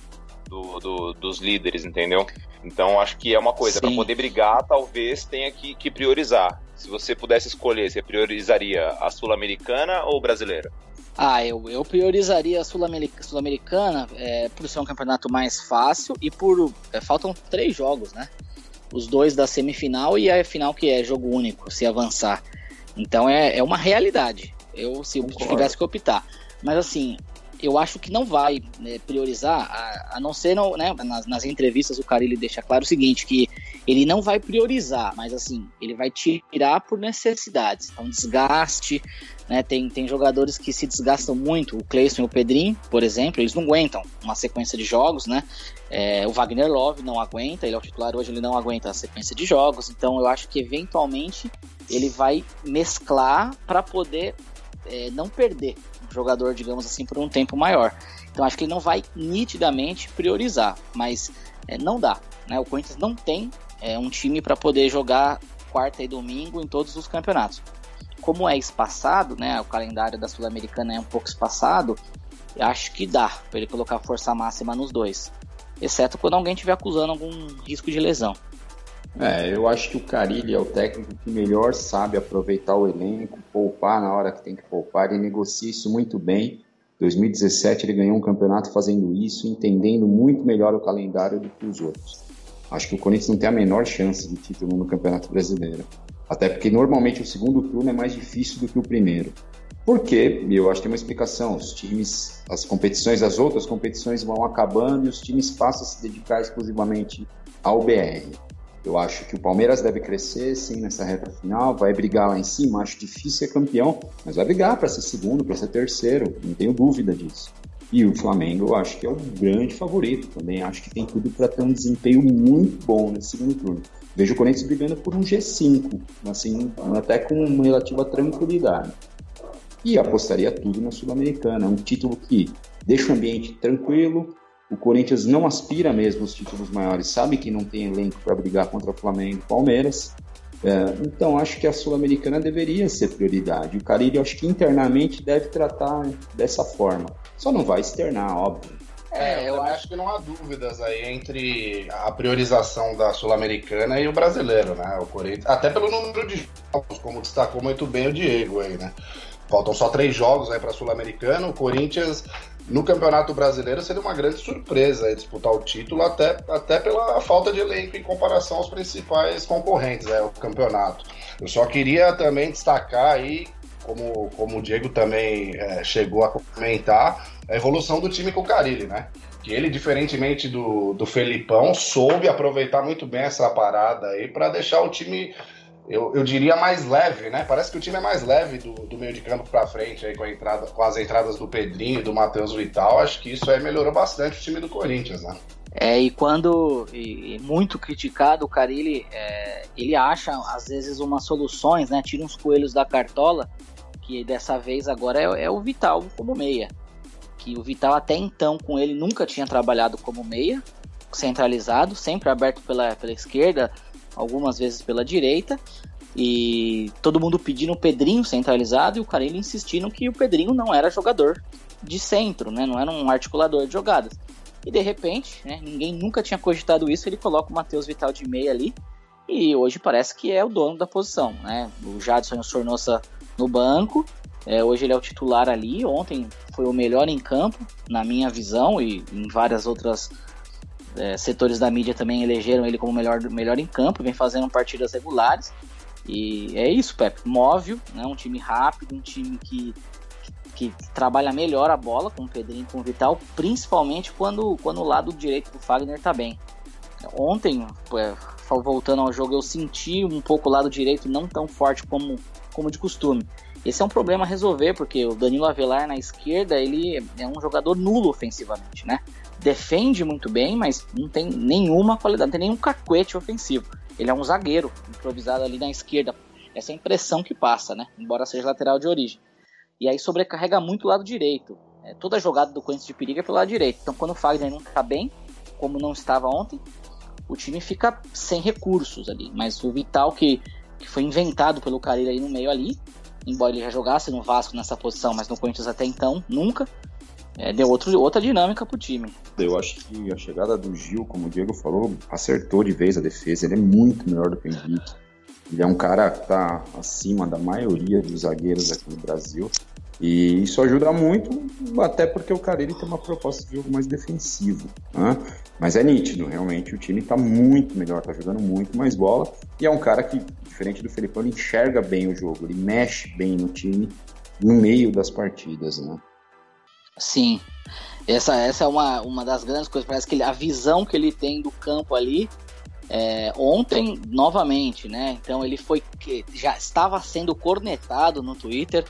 do, do, dos líderes, entendeu? Então acho que é uma coisa, para poder brigar, talvez tenha que, que priorizar. Se você pudesse escolher, você priorizaria a Sul-Americana ou brasileira? Ah, eu, eu priorizaria a Sul-Americana é, por ser um campeonato mais fácil e por. É, faltam três jogos, né? Os dois da semifinal e a final que é jogo único, se avançar. Então é, é uma realidade. Eu, se eu tivesse que optar. Mas assim, eu acho que não vai né, priorizar, a, a, não ser no, né, nas, nas, entrevistas o cara ele deixa claro o seguinte, que ele não vai priorizar, mas assim, ele vai tirar por necessidades. Então, desgaste, né, tem, tem jogadores que se desgastam muito, o Cleison e o Pedrinho, por exemplo, eles não aguentam uma sequência de jogos, né? É, o Wagner Love não aguenta, ele é o titular hoje, ele não aguenta a sequência de jogos, então eu acho que eventualmente ele vai mesclar para poder é, não perder jogador, digamos assim, por um tempo maior. Então acho que ele não vai nitidamente priorizar, mas é, não dá. Né? O Corinthians não tem é, um time para poder jogar quarta e domingo em todos os campeonatos. Como é espaçado, né? O calendário da Sul-Americana é um pouco espaçado. Acho que dá para ele colocar força máxima nos dois, exceto quando alguém estiver acusando algum risco de lesão. É, eu acho que o Carilli é o técnico que melhor sabe aproveitar o elenco, poupar na hora que tem que poupar, ele negocia isso muito bem. 2017 ele ganhou um campeonato fazendo isso, entendendo muito melhor o calendário do que os outros. Acho que o Corinthians não tem a menor chance de título no Campeonato Brasileiro. Até porque normalmente o segundo turno é mais difícil do que o primeiro. Por quê? Eu acho que tem uma explicação. Os times, as competições, as outras competições vão acabando e os times passam a se dedicar exclusivamente ao BR. Eu acho que o Palmeiras deve crescer, sim, nessa reta final, vai brigar lá em cima. Acho difícil ser campeão, mas vai brigar para ser segundo, para ser terceiro, não tenho dúvida disso. E o Flamengo, eu acho que é o grande favorito também. Acho que tem tudo para ter um desempenho muito bom nesse segundo turno. Vejo o Corinthians brigando por um G5, assim, até com uma relativa tranquilidade. E apostaria tudo na Sul-Americana. Um título que deixa o ambiente tranquilo, o Corinthians não aspira mesmo os títulos maiores, sabe que não tem elenco para brigar contra o Flamengo e Palmeiras. É, então acho que a Sul-Americana deveria ser prioridade. O Carilho acho que internamente deve tratar dessa forma. Só não vai externar, óbvio. É, eu acho que não há dúvidas aí entre a priorização da Sul-Americana e o brasileiro, né? O Corinthians, até pelo número de jogos, como destacou muito bem o Diego aí, né? Faltam só três jogos aí para a Sul-Americana. O Corinthians no Campeonato Brasileiro seria uma grande surpresa disputar o título, até, até pela falta de elenco em comparação aos principais concorrentes, né, o campeonato. Eu só queria também destacar aí, como, como o Diego também é, chegou a comentar, a evolução do time com o Carilli, né? Que ele, diferentemente do, do Felipão, soube aproveitar muito bem essa parada aí para deixar o time eu, eu diria mais leve, né? Parece que o time é mais leve do, do meio de campo para frente, aí com, a entrada, com as entradas do Pedrinho e do Matheus Vital. Acho que isso aí melhorou bastante o time do Corinthians, né? É, e quando e, muito criticado, o Carilli, é, ele acha às vezes umas soluções, né? Tira uns coelhos da cartola, que dessa vez agora é, é o Vital como meia. Que o Vital até então com ele nunca tinha trabalhado como meia, centralizado, sempre aberto pela, pela esquerda, algumas vezes pela direita, e todo mundo pedindo o Pedrinho centralizado e o Carille insistindo que o Pedrinho não era jogador de centro, né? não era um articulador de jogadas. E de repente, né, ninguém nunca tinha cogitado isso, ele coloca o Matheus Vital de meia ali, e hoje parece que é o dono da posição. Né? O Jadson e o Sornosa no banco, é, hoje ele é o titular ali, ontem foi o melhor em campo, na minha visão, e em várias outras é, setores da mídia também elegeram ele como melhor, melhor em campo, vem fazendo partidas regulares. E é isso, Pepe. Móvel, né, um time rápido, um time que, que, trabalha melhor a bola com o Pedrinho com o Vital, principalmente quando, quando o lado direito do Fagner está bem. Ontem, é, voltando ao jogo, eu senti um pouco o lado direito não tão forte como, como de costume. Esse é um problema a resolver, porque o Danilo Avelar na esquerda, ele é um jogador nulo ofensivamente, né? defende muito bem, mas não tem nenhuma qualidade, não tem nenhum cacuete ofensivo. Ele é um zagueiro improvisado ali na esquerda. Essa é a impressão que passa, né? Embora seja lateral de origem. E aí sobrecarrega muito o lado direito. É, toda a jogada do Corinthians de perigo é pelo lado direito. Então quando o Fagner não está bem, como não estava ontem, o time fica sem recursos ali. Mas o Vital, que, que foi inventado pelo Carilho aí no meio ali, embora ele já jogasse no Vasco nessa posição, mas no Corinthians até então, nunca, é, deu outro, outra dinâmica pro time. Eu acho que a chegada do Gil, como o Diego falou, acertou de vez a defesa. Ele é muito melhor do que o Henrique. Ele é um cara que tá acima da maioria dos zagueiros aqui no Brasil. E isso ajuda muito, até porque o Carille tem uma proposta de jogo mais defensivo. Né? Mas é nítido, realmente o time está muito melhor, está jogando muito mais bola. E é um cara que, diferente do Felipão, ele enxerga bem o jogo, ele mexe bem no time no meio das partidas. Né? Sim, essa, essa é uma, uma das grandes coisas. Parece que ele, a visão que ele tem do campo ali. É, ontem, novamente, né? Então ele foi. Já estava sendo cornetado no Twitter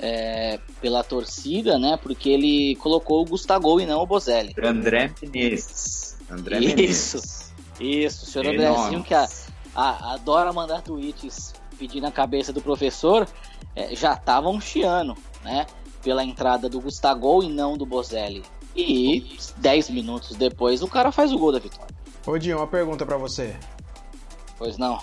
é, pela torcida, né? Porque ele colocou o Gustavo e não o Bozelli. André Menezes. André isso, Menezes. isso. O senhor Andrézinho que a, a, adora mandar tweets pedindo a cabeça do professor, é, já estavam chiando, né? Pela entrada do Gustavo e não do Bozelli. E 10 minutos depois o cara faz o gol da vitória. Ô Dinho, uma pergunta para você. Pois não.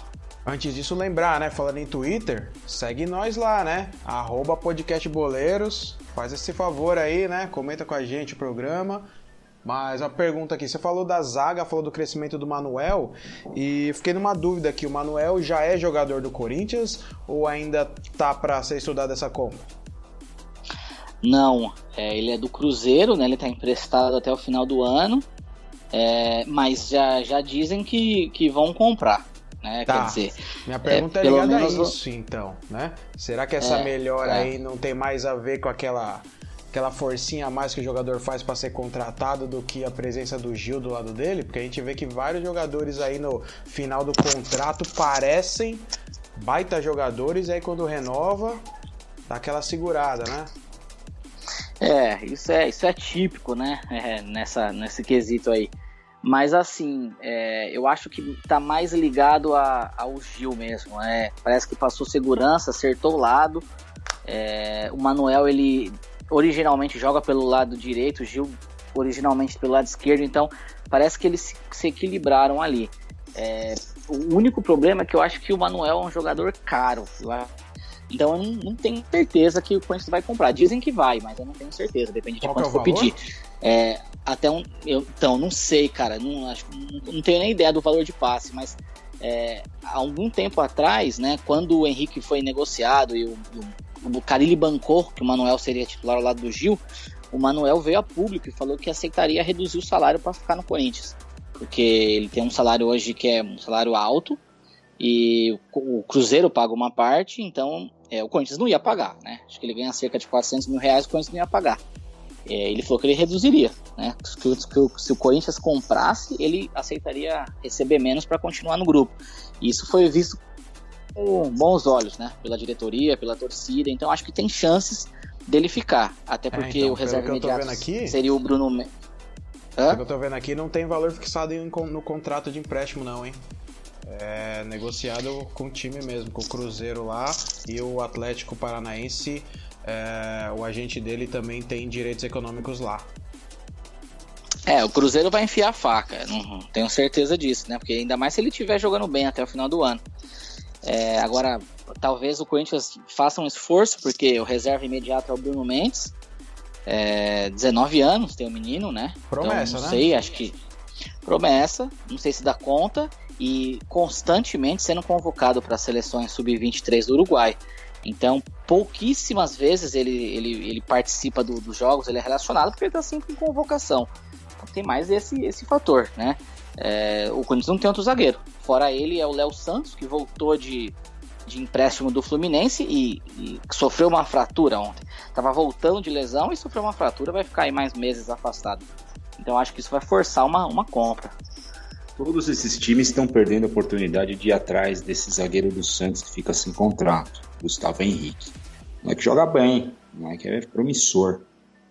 Antes disso, lembrar, né? Falando em Twitter, segue nós lá, né? Arroba Podcast Boleiros. Faz esse favor aí, né? Comenta com a gente o programa. Mas uma pergunta aqui, você falou da zaga, falou do crescimento do Manuel e fiquei numa dúvida aqui, o Manuel já é jogador do Corinthians ou ainda tá para ser estudado essa compra? Não, é, ele é do Cruzeiro, né? Ele tá emprestado até o final do ano, é, mas já, já dizem que, que vão comprar né? Tá. Quer dizer, minha pergunta é, é ligada menos... a isso, então, né? Será que essa é, melhora é. aí não tem mais a ver com aquela aquela forcinha a mais que o jogador faz para ser contratado do que a presença do Gil do lado dele? Porque a gente vê que vários jogadores aí no final do contrato parecem baita jogadores e aí quando renova dá aquela segurada, né? É, isso é, isso é típico, né? É, nessa, nesse quesito aí. Mas assim, é, eu acho que tá mais ligado a, ao Gil mesmo. É, parece que passou segurança, acertou o lado. É, o Manuel, ele originalmente joga pelo lado direito, o Gil originalmente pelo lado esquerdo, então parece que eles se, se equilibraram ali. É, o único problema é que eu acho que o Manuel é um jogador caro. Então eu não, não, tenho certeza que o Corinthians vai comprar. Dizem que vai, mas eu não tenho certeza, depende de Qual quanto é for pedir. É, até um. Eu, então, não sei, cara. Não, acho, não, não tenho nem ideia do valor de passe, mas é, há algum tempo atrás, né, quando o Henrique foi negociado e o, o, o Carilli bancou que o Manuel seria titular ao lado do Gil, o Manuel veio a público e falou que aceitaria reduzir o salário para ficar no Corinthians. Porque ele tem um salário hoje que é um salário alto e o, o Cruzeiro paga uma parte, então é, o Corinthians não ia pagar, né? Acho que ele ganha cerca de 400 mil reais, o Corinthians não ia pagar. É, ele falou que ele reduziria, né? Que, que, se o Corinthians comprasse, ele aceitaria receber menos para continuar no grupo. E isso foi visto com bons olhos, né? Pela diretoria, pela torcida. Então acho que tem chances dele ficar. Até é, porque é, então, o reserva imediato aqui, seria o Bruno. Me... Hã? que eu tô vendo aqui, não tem valor fixado no contrato de empréstimo, não, hein? É negociado com o time mesmo, com o Cruzeiro lá e o Atlético Paranaense é, o agente dele também tem direitos econômicos lá. É, o Cruzeiro vai enfiar a faca, não tenho certeza disso, né? Porque ainda mais se ele estiver jogando bem até o final do ano. É, agora, talvez o Corinthians faça um esforço, porque o reserva imediato é o Bruno Mendes. É, 19 anos, tem o um menino, né? Promessa, então, não né? sei, acho que. Promessa, não sei se dá conta. E constantemente sendo convocado para as seleções sub-23 do Uruguai. Então, pouquíssimas vezes ele, ele, ele participa do, dos jogos, ele é relacionado porque ele está sempre em convocação. Então, tem mais esse, esse fator, né? É, o Corinthians não tem outro zagueiro. Fora ele é o Léo Santos, que voltou de, de empréstimo do Fluminense e, e sofreu uma fratura ontem. Estava voltando de lesão e sofreu uma fratura, vai ficar aí mais meses afastado. Então acho que isso vai forçar uma, uma compra. Todos esses times estão perdendo a oportunidade de ir atrás desse zagueiro do Santos que fica sem contrato. Gustavo Henrique. Não é que joga bem, não é que é promissor.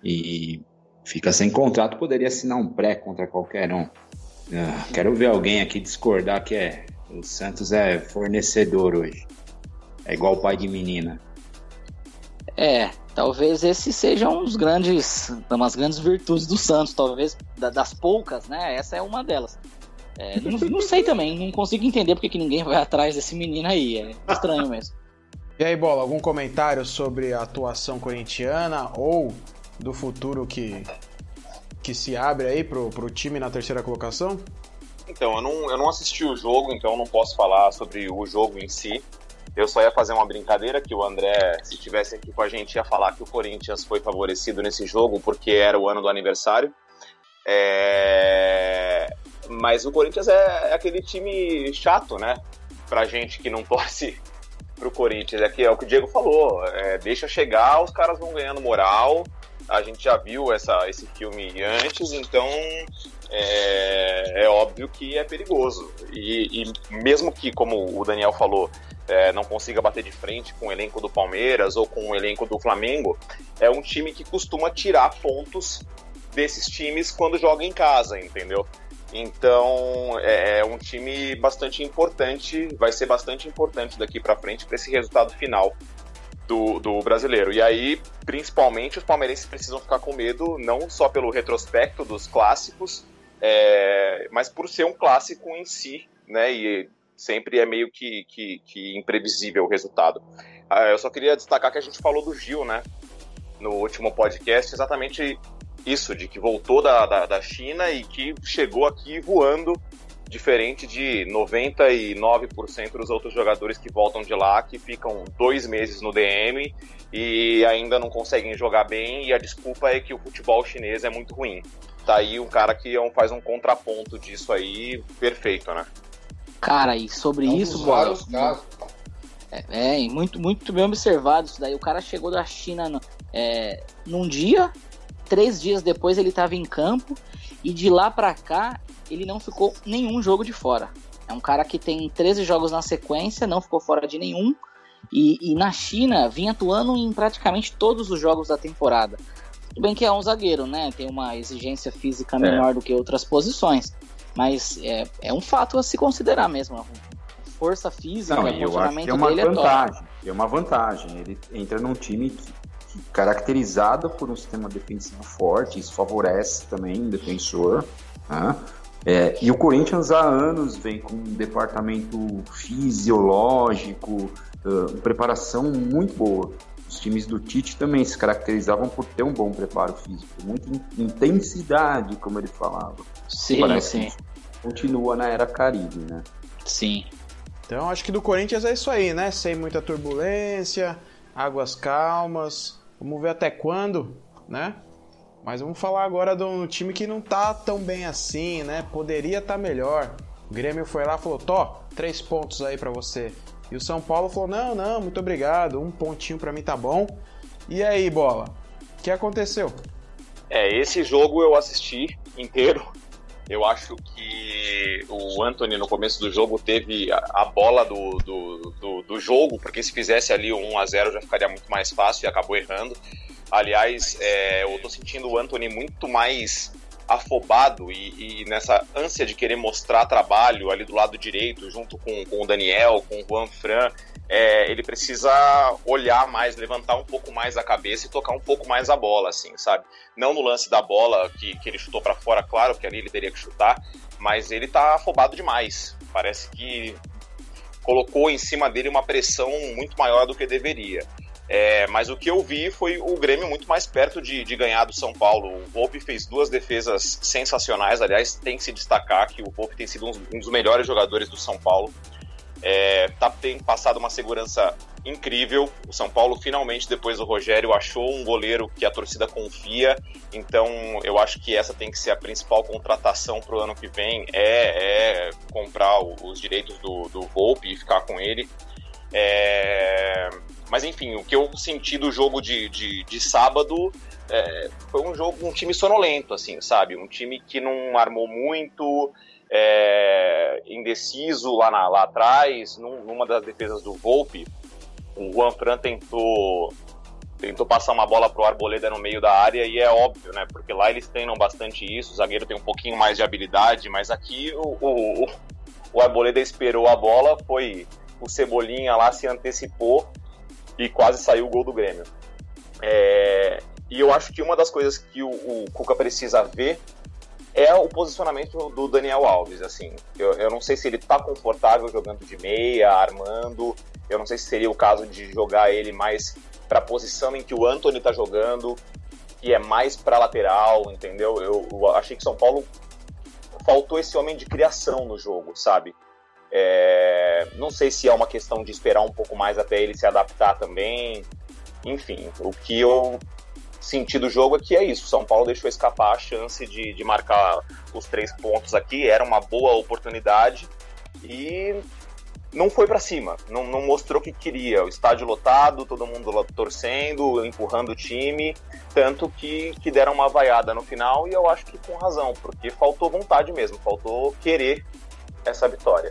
E fica sem contrato, poderia assinar um pré contra qualquer um. Ah, quero ver alguém aqui discordar que é o Santos é fornecedor hoje. É igual o pai de menina. É, talvez esse seja um dos grandes, umas grandes virtudes do Santos, talvez das poucas, né? Essa é uma delas. É, não, não, sei também, não consigo entender porque que ninguém vai atrás desse menino aí, é estranho mesmo. E aí, Bola, algum comentário sobre a atuação corintiana ou do futuro que, que se abre aí pro, pro time na terceira colocação? Então, eu não, eu não assisti o jogo, então não posso falar sobre o jogo em si. Eu só ia fazer uma brincadeira que o André, se tivesse aqui com a gente, ia falar que o Corinthians foi favorecido nesse jogo porque era o ano do aniversário. É... Mas o Corinthians é, é aquele time chato, né? Pra gente que não torce pro Corinthians. É, que é o que o Diego falou. É, deixa chegar, os caras vão ganhando moral. A gente já viu essa, esse filme antes, então é, é óbvio que é perigoso. E, e, mesmo que, como o Daniel falou, é, não consiga bater de frente com o elenco do Palmeiras ou com o elenco do Flamengo, é um time que costuma tirar pontos desses times quando joga em casa, entendeu? Então é, é um time bastante importante, vai ser bastante importante daqui para frente para esse resultado final do, do brasileiro. E aí, principalmente, os palmeirenses precisam ficar com medo, não só pelo retrospecto dos clássicos, é, mas por ser um clássico em si, né? E sempre é meio que, que, que imprevisível o resultado. Ah, eu só queria destacar que a gente falou do Gil, né? No último podcast, exatamente isso, de que voltou da, da, da China e que chegou aqui voando, diferente de 99% dos outros jogadores que voltam de lá, que ficam dois meses no DM e ainda não conseguem jogar bem, e a desculpa é que o futebol chinês é muito ruim. Tá aí um cara que é faz um contraponto disso aí perfeito, né? Cara, e sobre é um isso, vários casos. É, é, muito, muito bem observado isso daí. O cara chegou da China no, é, num dia, três dias depois ele estava em campo e de lá para cá ele não ficou nenhum jogo de fora. É um cara que tem 13 jogos na sequência, não ficou fora de nenhum. E, e na China vinha atuando em praticamente todos os jogos da temporada. Tudo bem que é um zagueiro, né? Tem uma exigência física menor é. do que outras posições. Mas é, é um fato a se considerar mesmo. Força física, Não, eu acho que é uma é vantagem. É, é, uma vantagem. Ele entra num time que, que, caracterizado por um sistema defensivo forte, isso favorece também o defensor. Né? É, e o Corinthians há anos vem com um departamento fisiológico, uh, preparação muito boa. Os times do Tite também se caracterizavam por ter um bom preparo físico, muita intensidade, como ele falava. Sim, Parece sim. Continua na era Caribe, né? Sim. Então acho que do Corinthians é isso aí, né? Sem muita turbulência, águas calmas. Vamos ver até quando, né? Mas vamos falar agora do time que não tá tão bem assim, né? Poderia estar tá melhor. O Grêmio foi lá e falou: Tó, três pontos aí para você. E o São Paulo falou: Não, não, muito obrigado, um pontinho para mim tá bom. E aí, bola? O que aconteceu? É, esse jogo eu assisti inteiro. Eu acho que o Anthony no começo do jogo teve a, bola do, do, do, do, jogo, porque se fizesse ali o 1 a 0 já ficaria muito mais fácil e acabou errando. Aliás, é, eu tô sentindo o Anthony muito mais afobado e, e, nessa ânsia de querer mostrar trabalho ali do lado direito, junto com, com o Daniel, com o Juan Fran, é, ele precisa olhar mais, levantar um pouco mais a cabeça e tocar um pouco mais a bola, assim, sabe? Não no lance da bola que, que ele chutou para fora, claro que ali ele teria que chutar, mas ele tá afobado demais. Parece que colocou em cima dele uma pressão muito maior do que deveria. É, mas o que eu vi foi o Grêmio muito mais perto de, de, ganhar do São Paulo. O Volpe fez duas defesas sensacionais. Aliás, tem que se destacar que o Volpe tem sido um, um dos melhores jogadores do São Paulo. É, tá, tem passado uma segurança incrível. O São Paulo finalmente, depois do Rogério, achou um goleiro que a torcida confia. Então, eu acho que essa tem que ser a principal contratação para o ano que vem. É, é comprar os direitos do, do Volpe e ficar com ele. É, mas enfim, o que eu senti do jogo de, de, de sábado é, foi um jogo, um time sonolento, assim, sabe? Um time que não armou muito, é, indeciso lá, na, lá atrás, num, numa das defesas do Volpe, o Juan Fran tentou tentou passar uma bola pro Arboleda no meio da área e é óbvio, né? Porque lá eles treinam bastante isso, o zagueiro tem um pouquinho mais de habilidade, mas aqui o, o, o Arboleda esperou a bola, foi o Cebolinha lá se antecipou e quase saiu o gol do Grêmio. É, e eu acho que uma das coisas que o, o Cuca precisa ver é o posicionamento do Daniel Alves. Assim, eu, eu não sei se ele está confortável jogando de meia, armando. Eu não sei se seria o caso de jogar ele mais para a posição em que o Anthony está jogando, que é mais para lateral, entendeu? Eu, eu, achei que São Paulo faltou esse homem de criação no jogo, sabe? É, não sei se é uma questão de esperar um pouco mais até ele se adaptar também. Enfim, o que eu senti do jogo é que é isso. São Paulo deixou escapar a chance de, de marcar os três pontos aqui. Era uma boa oportunidade e não foi para cima. Não, não, mostrou que queria. O estádio lotado, todo mundo torcendo, empurrando o time. Tanto que, que deram uma vaiada no final e eu acho que com razão, porque faltou vontade mesmo, faltou querer essa vitória.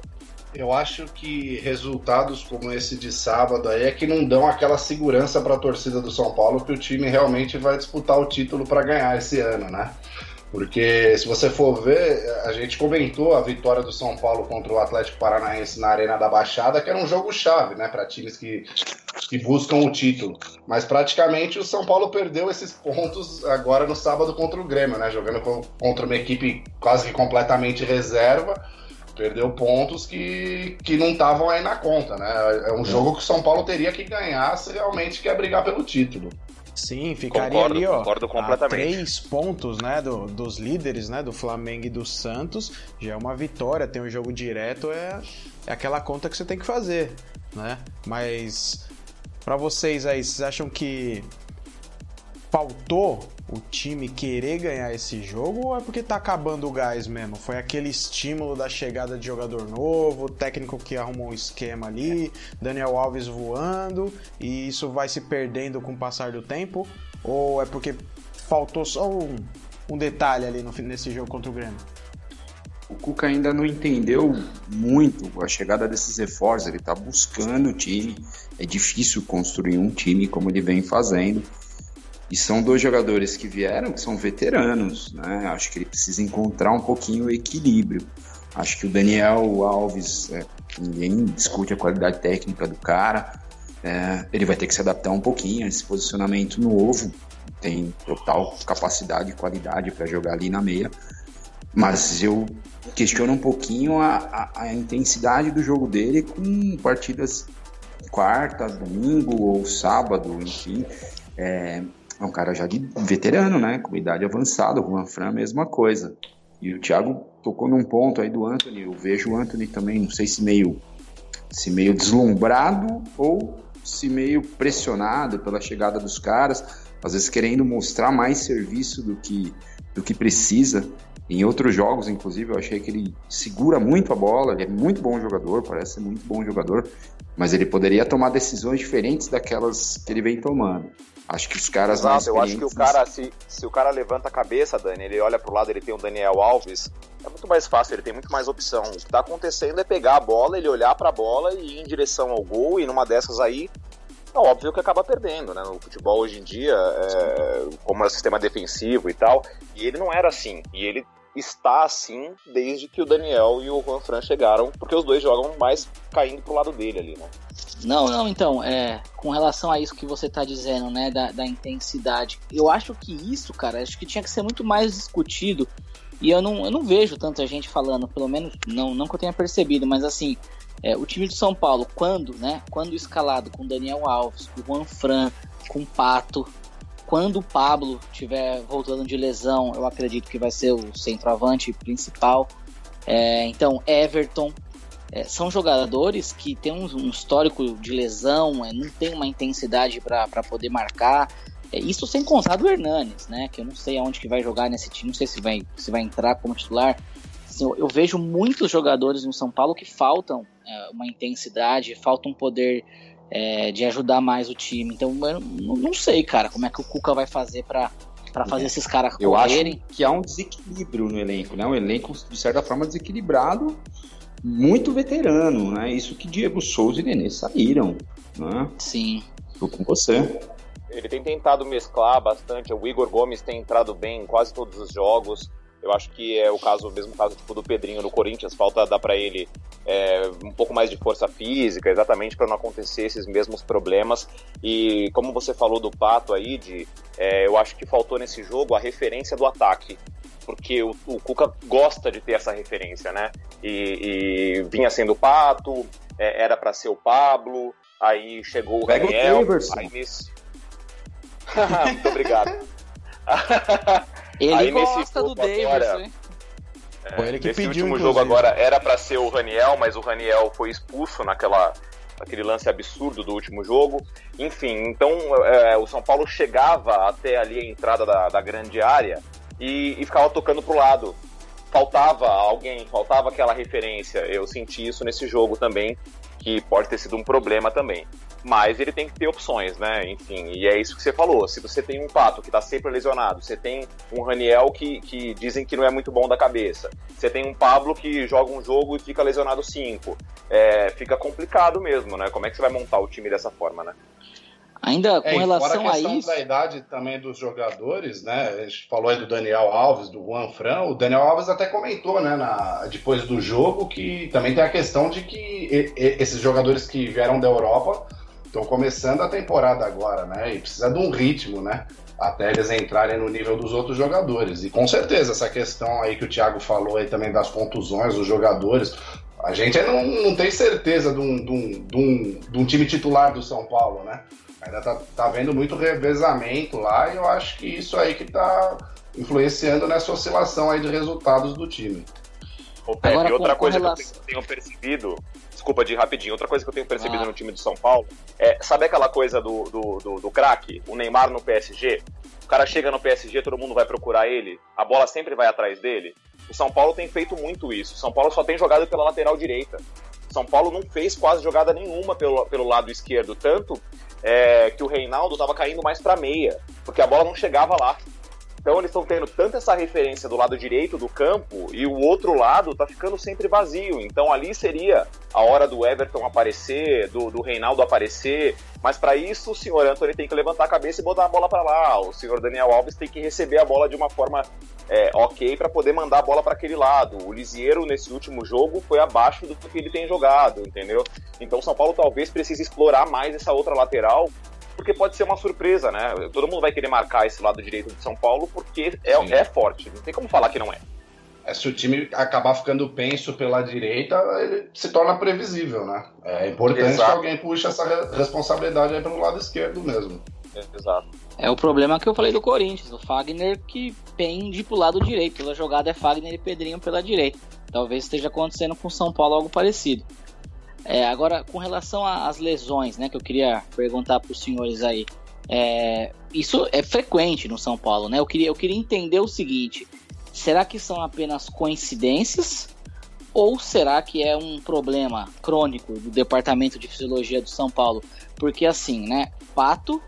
Eu acho que resultados como esse de sábado aí é que não dão aquela segurança para a torcida do São Paulo que o time realmente vai disputar o título para ganhar esse ano, né? Porque se você for ver, a gente comentou a vitória do São Paulo contra o Atlético Paranaense na Arena da Baixada, que era um jogo chave, né, para times que, que buscam o título. Mas praticamente o São Paulo perdeu esses pontos agora no sábado contra o Grêmio, né, jogando contra uma equipe quase completamente reserva Perdeu pontos que, que não estavam aí na conta, né? É um é. jogo que o São Paulo teria que ganhar se realmente quer brigar pelo título. Sim, ficaria concordo, ali, ó, concordo completamente. a três pontos, né, do, dos líderes, né, do Flamengo e do Santos, já é uma vitória, tem um jogo direto, é, é aquela conta que você tem que fazer, né, mas para vocês aí, vocês acham que faltou o time querer ganhar esse jogo ou é porque tá acabando o gás mesmo? Foi aquele estímulo da chegada de jogador novo, técnico que arrumou um esquema ali, Daniel Alves voando e isso vai se perdendo com o passar do tempo? Ou é porque faltou só um, um detalhe ali no, nesse jogo contra o Grêmio? O Cuca ainda não entendeu muito a chegada desses reforços, ele está buscando o time. É difícil construir um time como ele vem fazendo. E são dois jogadores que vieram, que são veteranos, né? Acho que ele precisa encontrar um pouquinho o equilíbrio. Acho que o Daniel Alves, é, ninguém discute a qualidade técnica do cara, é, ele vai ter que se adaptar um pouquinho a esse posicionamento novo. Tem total capacidade e qualidade para jogar ali na meia, mas eu questiono um pouquinho a, a, a intensidade do jogo dele com partidas quarta, domingo ou sábado, enfim. É, é um cara já de veterano, né? Com idade avançada, o Juan Fran, mesma coisa. E o Thiago tocou num ponto aí do Anthony. Eu vejo o Anthony também, não sei se meio, se meio deslumbrado ou se meio pressionado pela chegada dos caras, às vezes querendo mostrar mais serviço do que, do que precisa. Em outros jogos, inclusive, eu achei que ele segura muito a bola, ele é muito bom jogador, parece ser muito bom jogador, mas ele poderia tomar decisões diferentes daquelas que ele vem tomando. Acho que os caras Exato, mais eu acho que o cara, se, se o cara levanta a cabeça, Dani, ele olha pro lado, ele tem o Daniel Alves, é muito mais fácil, ele tem muito mais opção. O que tá acontecendo é pegar a bola, ele olhar pra bola e ir em direção ao gol, e numa dessas aí, é óbvio que acaba perdendo, né? No futebol hoje em dia, é, como é o sistema defensivo e tal, e ele não era assim. E ele está assim desde que o Daniel e o Juan Fran chegaram, porque os dois jogam mais caindo pro lado dele ali, né? Não, não, então, é, com relação a isso que você está dizendo, né, da, da, intensidade, eu acho que isso, cara, acho que tinha que ser muito mais discutido, e eu não, eu não vejo tanta gente falando, pelo menos, não, não que eu tenha percebido, mas assim, é, o time de São Paulo, quando, né, quando escalado com Daniel Alves, com Juan Fran, com Pato, quando o Pablo estiver voltando de lesão, eu acredito que vai ser o centroavante principal. É, então, Everton. É, são jogadores que têm um, um histórico de lesão, é, não tem uma intensidade para poder marcar. É, isso sem contar do Hernanes, né? Que eu não sei aonde que vai jogar nesse time, não sei se vai, se vai entrar como titular. Assim, eu, eu, vejo muitos jogadores no São Paulo que faltam é, uma intensidade, falta um poder é, de ajudar mais o time. Então, eu não, não sei, cara, como é que o Cuca vai fazer para para fazer é. esses caras Eu correrem. acho que há um desequilíbrio no elenco, né? Um elenco, de certa forma, desequilibrado, muito veterano, né? Isso que Diego Souza e Nenê saíram, né? Sim. Tô com você. ele tem tentado mesclar bastante. O Igor Gomes tem entrado bem em quase todos os jogos. Eu acho que é o caso, o mesmo caso tipo, do Pedrinho no Corinthians, falta dar para ele é, um pouco mais de força física, exatamente para não acontecer esses mesmos problemas. E como você falou do Pato aí, de, é, eu acho que faltou nesse jogo a referência do ataque. Porque o, o Cuca gosta de ter essa referência, né? E, e vinha sendo o Pato, é, era para ser o Pablo, aí chegou o Pega Raniel, o aí nesse... Muito obrigado. Ele Aí, gosta do Davis, agora, hein? É, Foi ele que nesse pediu, último inclusive. jogo agora era para ser o Raniel, mas o Raniel foi expulso naquela aquele lance absurdo do último jogo. Enfim, então é, o São Paulo chegava até ali a entrada da, da grande área e, e ficava tocando pro lado. Faltava alguém, faltava aquela referência. Eu senti isso nesse jogo também, que pode ter sido um problema também mas ele tem que ter opções, né? Enfim, e é isso que você falou. Se você tem um Pato que tá sempre lesionado, você tem um Raniel que, que dizem que não é muito bom da cabeça, você tem um Pablo que joga um jogo e fica lesionado cinco, é, fica complicado mesmo, né? Como é que você vai montar o time dessa forma, né? Ainda com é, relação a, isso. da idade também dos jogadores, né? A gente falou aí do Daniel Alves, do Juan Fran. O Daniel Alves até comentou, né, na, depois do jogo, que também tem a questão de que e, e, esses jogadores que vieram da Europa estão começando a temporada agora, né? E precisa de um ritmo, né? Até eles entrarem no nível dos outros jogadores. E com certeza, essa questão aí que o Thiago falou aí também das contusões dos jogadores. A gente não, não tem certeza de um, de, um, de, um, de um time titular do São Paulo, né? Ainda tá, tá vendo muito revezamento lá e eu acho que isso aí que tá influenciando nessa oscilação aí de resultados do time. Ô, Pepe, Agora, outra coisa relação... que eu tenho percebido desculpa de rapidinho, outra coisa que eu tenho percebido ah. no time de São Paulo é, sabe aquela coisa do, do, do, do craque, o Neymar no PSG? O cara chega no PSG, todo mundo vai procurar ele, a bola sempre vai atrás dele. O São Paulo tem feito muito isso. O São Paulo só tem jogado pela lateral direita. São Paulo não fez quase jogada nenhuma pelo, pelo lado esquerdo, tanto é, que o Reinaldo estava caindo mais para meia, porque a bola não chegava lá. Então eles estão tendo tanto essa referência do lado direito do campo e o outro lado tá ficando sempre vazio. Então ali seria a hora do Everton aparecer, do, do Reinaldo aparecer. Mas para isso o senhor Anthony tem que levantar a cabeça e botar a bola para lá. O senhor Daniel Alves tem que receber a bola de uma forma é, ok para poder mandar a bola para aquele lado. O Lisieiro nesse último jogo foi abaixo do que ele tem jogado, entendeu? Então São Paulo talvez precise explorar mais essa outra lateral porque pode ser uma surpresa, né? Todo mundo vai querer marcar esse lado direito de São Paulo porque é, é forte, não tem como falar que não é. é. Se o time acabar ficando penso pela direita, ele se torna previsível, né? É importante Exato. que alguém puxe essa responsabilidade aí pelo lado esquerdo mesmo. Exato. É o problema que eu falei do Corinthians, o Fagner que pende pro lado direito. Pela jogada é Fagner e Pedrinho pela direita. Talvez esteja acontecendo com o São Paulo algo parecido. É, agora, com relação às lesões, né, que eu queria perguntar para os senhores aí. É, isso é frequente no São Paulo, né? Eu queria, eu queria entender o seguinte: será que são apenas coincidências? Ou será que é um problema crônico do departamento de fisiologia do São Paulo? Porque assim, né? Pato,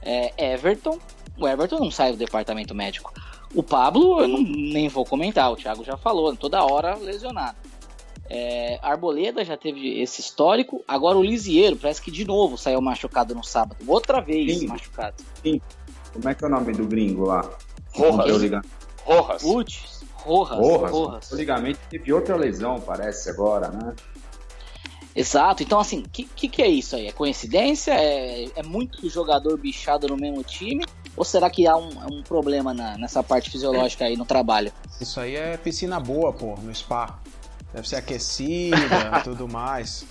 é, Everton, o Everton não sai do departamento médico. O Pablo, eu não, nem vou comentar, o Thiago já falou, toda hora lesionado. É, Arboleda já teve esse histórico. Agora o Lisieiro, parece que de novo saiu machucado no sábado. Outra vez Sim. machucado. Sim. Como é que é o nome do gringo lá? Rojas. Rojas. Putz, Rojas. Rojas. Rojas. O ligamento teve outra lesão, parece, agora, né? Exato. Então, assim, o que, que, que, é isso aí? É coincidência? É, é muito jogador bichado no mesmo time? Ou será que há um, um problema na, nessa parte fisiológica aí no trabalho? Isso aí é piscina boa, pô, no spa. Deve ser aquecida e tudo mais.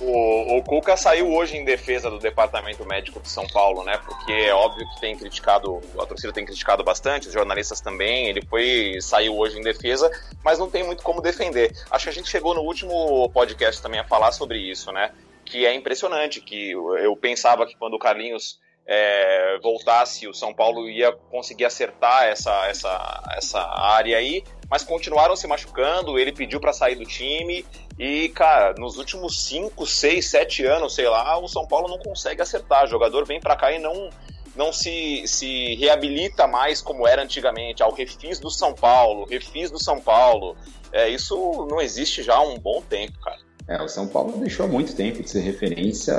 O, o Cuca saiu hoje em defesa do Departamento Médico de São Paulo, né? Porque é óbvio que tem criticado, a torcida tem criticado bastante, os jornalistas também. Ele foi saiu hoje em defesa, mas não tem muito como defender. Acho que a gente chegou no último podcast também a falar sobre isso, né? Que é impressionante, que eu pensava que quando o Carlinhos é, voltasse, o São Paulo ia conseguir acertar essa, essa, essa área aí, mas continuaram se machucando. Ele pediu para sair do time e, cara, nos últimos 5, 6, 7 anos, sei lá, o São Paulo não consegue acertar. O jogador vem para cá e não, não se, se reabilita mais como era antigamente. Ao refis do São Paulo, refis do São Paulo. É, isso não existe já há um bom tempo, cara. É, o São Paulo deixou muito tempo de ser referência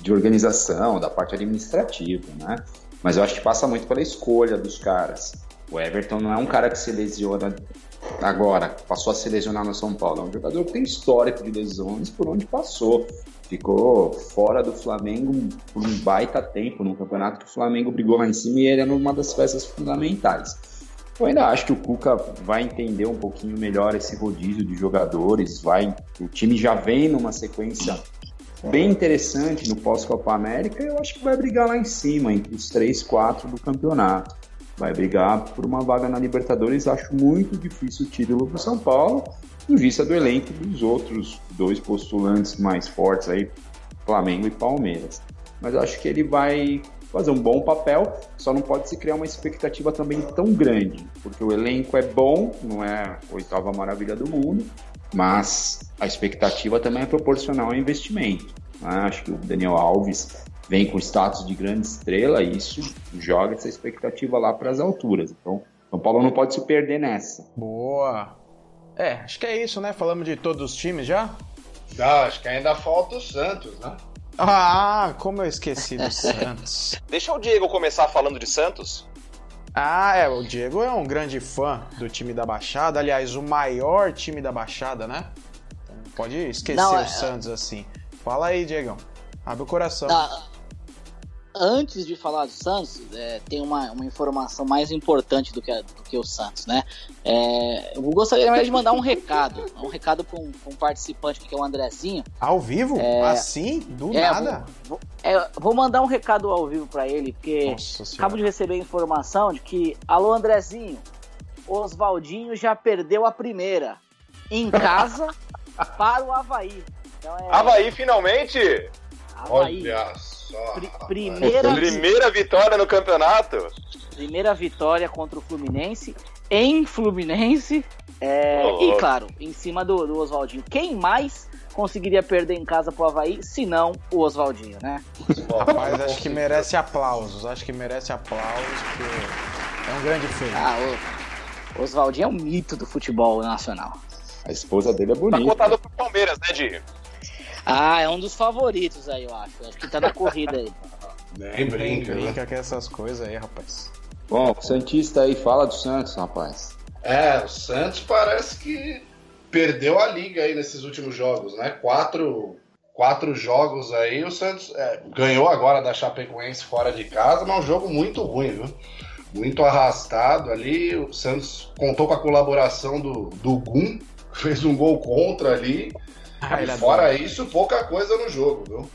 de organização, da parte administrativa, né? Mas eu acho que passa muito pela escolha dos caras. O Everton não é um cara que se lesiona agora, passou a se lesionar no São Paulo. É um jogador que tem histórico de lesões por onde passou. Ficou fora do Flamengo por um baita tempo no campeonato que o Flamengo brigou lá em cima e ele era uma das peças fundamentais. Eu ainda acho que o Cuca vai entender um pouquinho melhor esse rodízio de jogadores. Vai, o time já vem numa sequência bem interessante no pós-Copa América. Eu acho que vai brigar lá em cima, entre os três, quatro do campeonato. Vai brigar por uma vaga na Libertadores. Acho muito difícil o título para São Paulo, em vista do elenco dos outros dois postulantes mais fortes aí, Flamengo e Palmeiras. Mas acho que ele vai fazer um bom papel, só não pode se criar uma expectativa também tão grande, porque o elenco é bom, não é a oitava maravilha do mundo, mas a expectativa também é proporcional ao investimento. Né? Acho que o Daniel Alves vem com status de grande estrela e isso joga essa expectativa lá para as alturas. Então, São Paulo não pode se perder nessa. Boa! É, acho que é isso, né? Falamos de todos os times já? Não, acho que ainda falta o Santos, né? Ah, como eu esqueci do Santos. Deixa o Diego começar falando de Santos. Ah, é, o Diego é um grande fã do time da Baixada, aliás, o maior time da Baixada, né? Pode esquecer Não, o é... Santos assim. Fala aí, Diegão. Abre o coração. Tá antes de falar do Santos, é, tem uma, uma informação mais importante do que, a, do que o Santos, né? É, eu gostaria de mandar um recado, um recado para um, um, participante que é o Andrezinho. Ao vivo? É, assim? Do é, nada? Vou, vou, é, vou, mandar um recado ao vivo para ele, porque acabo de receber informação de que, alô Andrezinho, Oswaldinho já perdeu a primeira em casa para o Havaí. Então é... Havaí finalmente? Havaí. Olha Pr primeira, primeira vitória no campeonato. Primeira vitória contra o Fluminense, em Fluminense. É, oh, e claro, em cima do, do Oswaldinho. Quem mais conseguiria perder em casa pro Havaí, se não o Oswaldinho, né? Rapaz, acho que merece aplausos. Acho que merece aplausos, porque é um grande feito. Ah, o Oswaldinho é um mito do futebol nacional. A esposa dele é bonita. Tá contado pro Palmeiras, né, Di? Ah, é um dos favoritos aí, eu acho. Acho que tá na corrida aí. Nem brinca, brinca né? com essas coisas aí, rapaz. Bom, o Santista aí, fala do Santos, rapaz. É, o Santos parece que perdeu a liga aí nesses últimos jogos, né? Quatro, quatro jogos aí, o Santos é, ganhou agora da Chapecoense fora de casa, mas é um jogo muito ruim, viu? Muito arrastado ali. O Santos contou com a colaboração do, do Gum, fez um gol contra ali. E fora isso, pouca coisa no jogo, viu?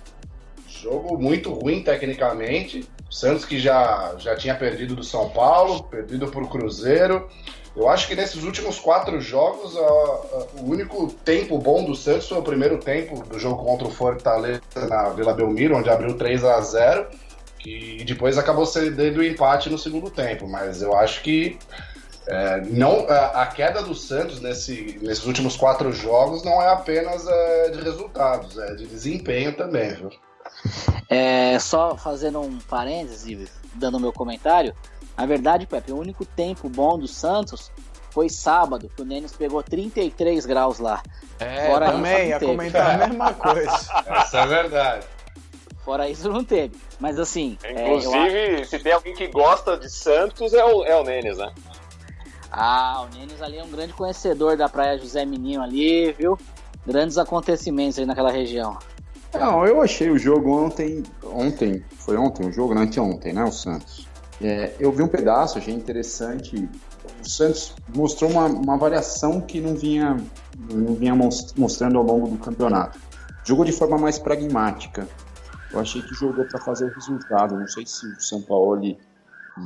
Jogo muito ruim tecnicamente. Santos que já, já tinha perdido do São Paulo, perdido por Cruzeiro. Eu acho que nesses últimos quatro jogos, a, a, o único tempo bom do Santos foi o primeiro tempo do jogo contra o Fortaleza na Vila Belmiro, onde abriu 3 a 0 que depois acabou cedendo o empate no segundo tempo. Mas eu acho que é, não, a, a, queda do Santos nesse, nesses últimos quatro jogos não é apenas é, de resultados, é de desempenho também, viu? É, só fazendo um parêntese, dando meu comentário. Na verdade, Pepe, o único tempo bom do Santos foi sábado, que o Nenes pegou 33 graus lá. É, Fora também, ia comentar a mesma coisa. Essa é verdade. Fora isso, não teve. Mas assim. Inclusive, é, se tem alguém que gosta de Santos, é o, é o Nenes, né? Ah, o Nenes ali é um grande conhecedor da Praia José Menino ali, viu? Grandes acontecimentos aí naquela região. Não, eu achei o jogo ontem. Ontem, foi ontem o jogo? Não, anteontem, né? O Santos. É, eu vi um pedaço, achei interessante. O Santos mostrou uma, uma variação que não vinha, não vinha mostrando ao longo do campeonato. Jogou de forma mais pragmática. Eu achei que jogou para fazer o resultado. Não sei se o São Paulo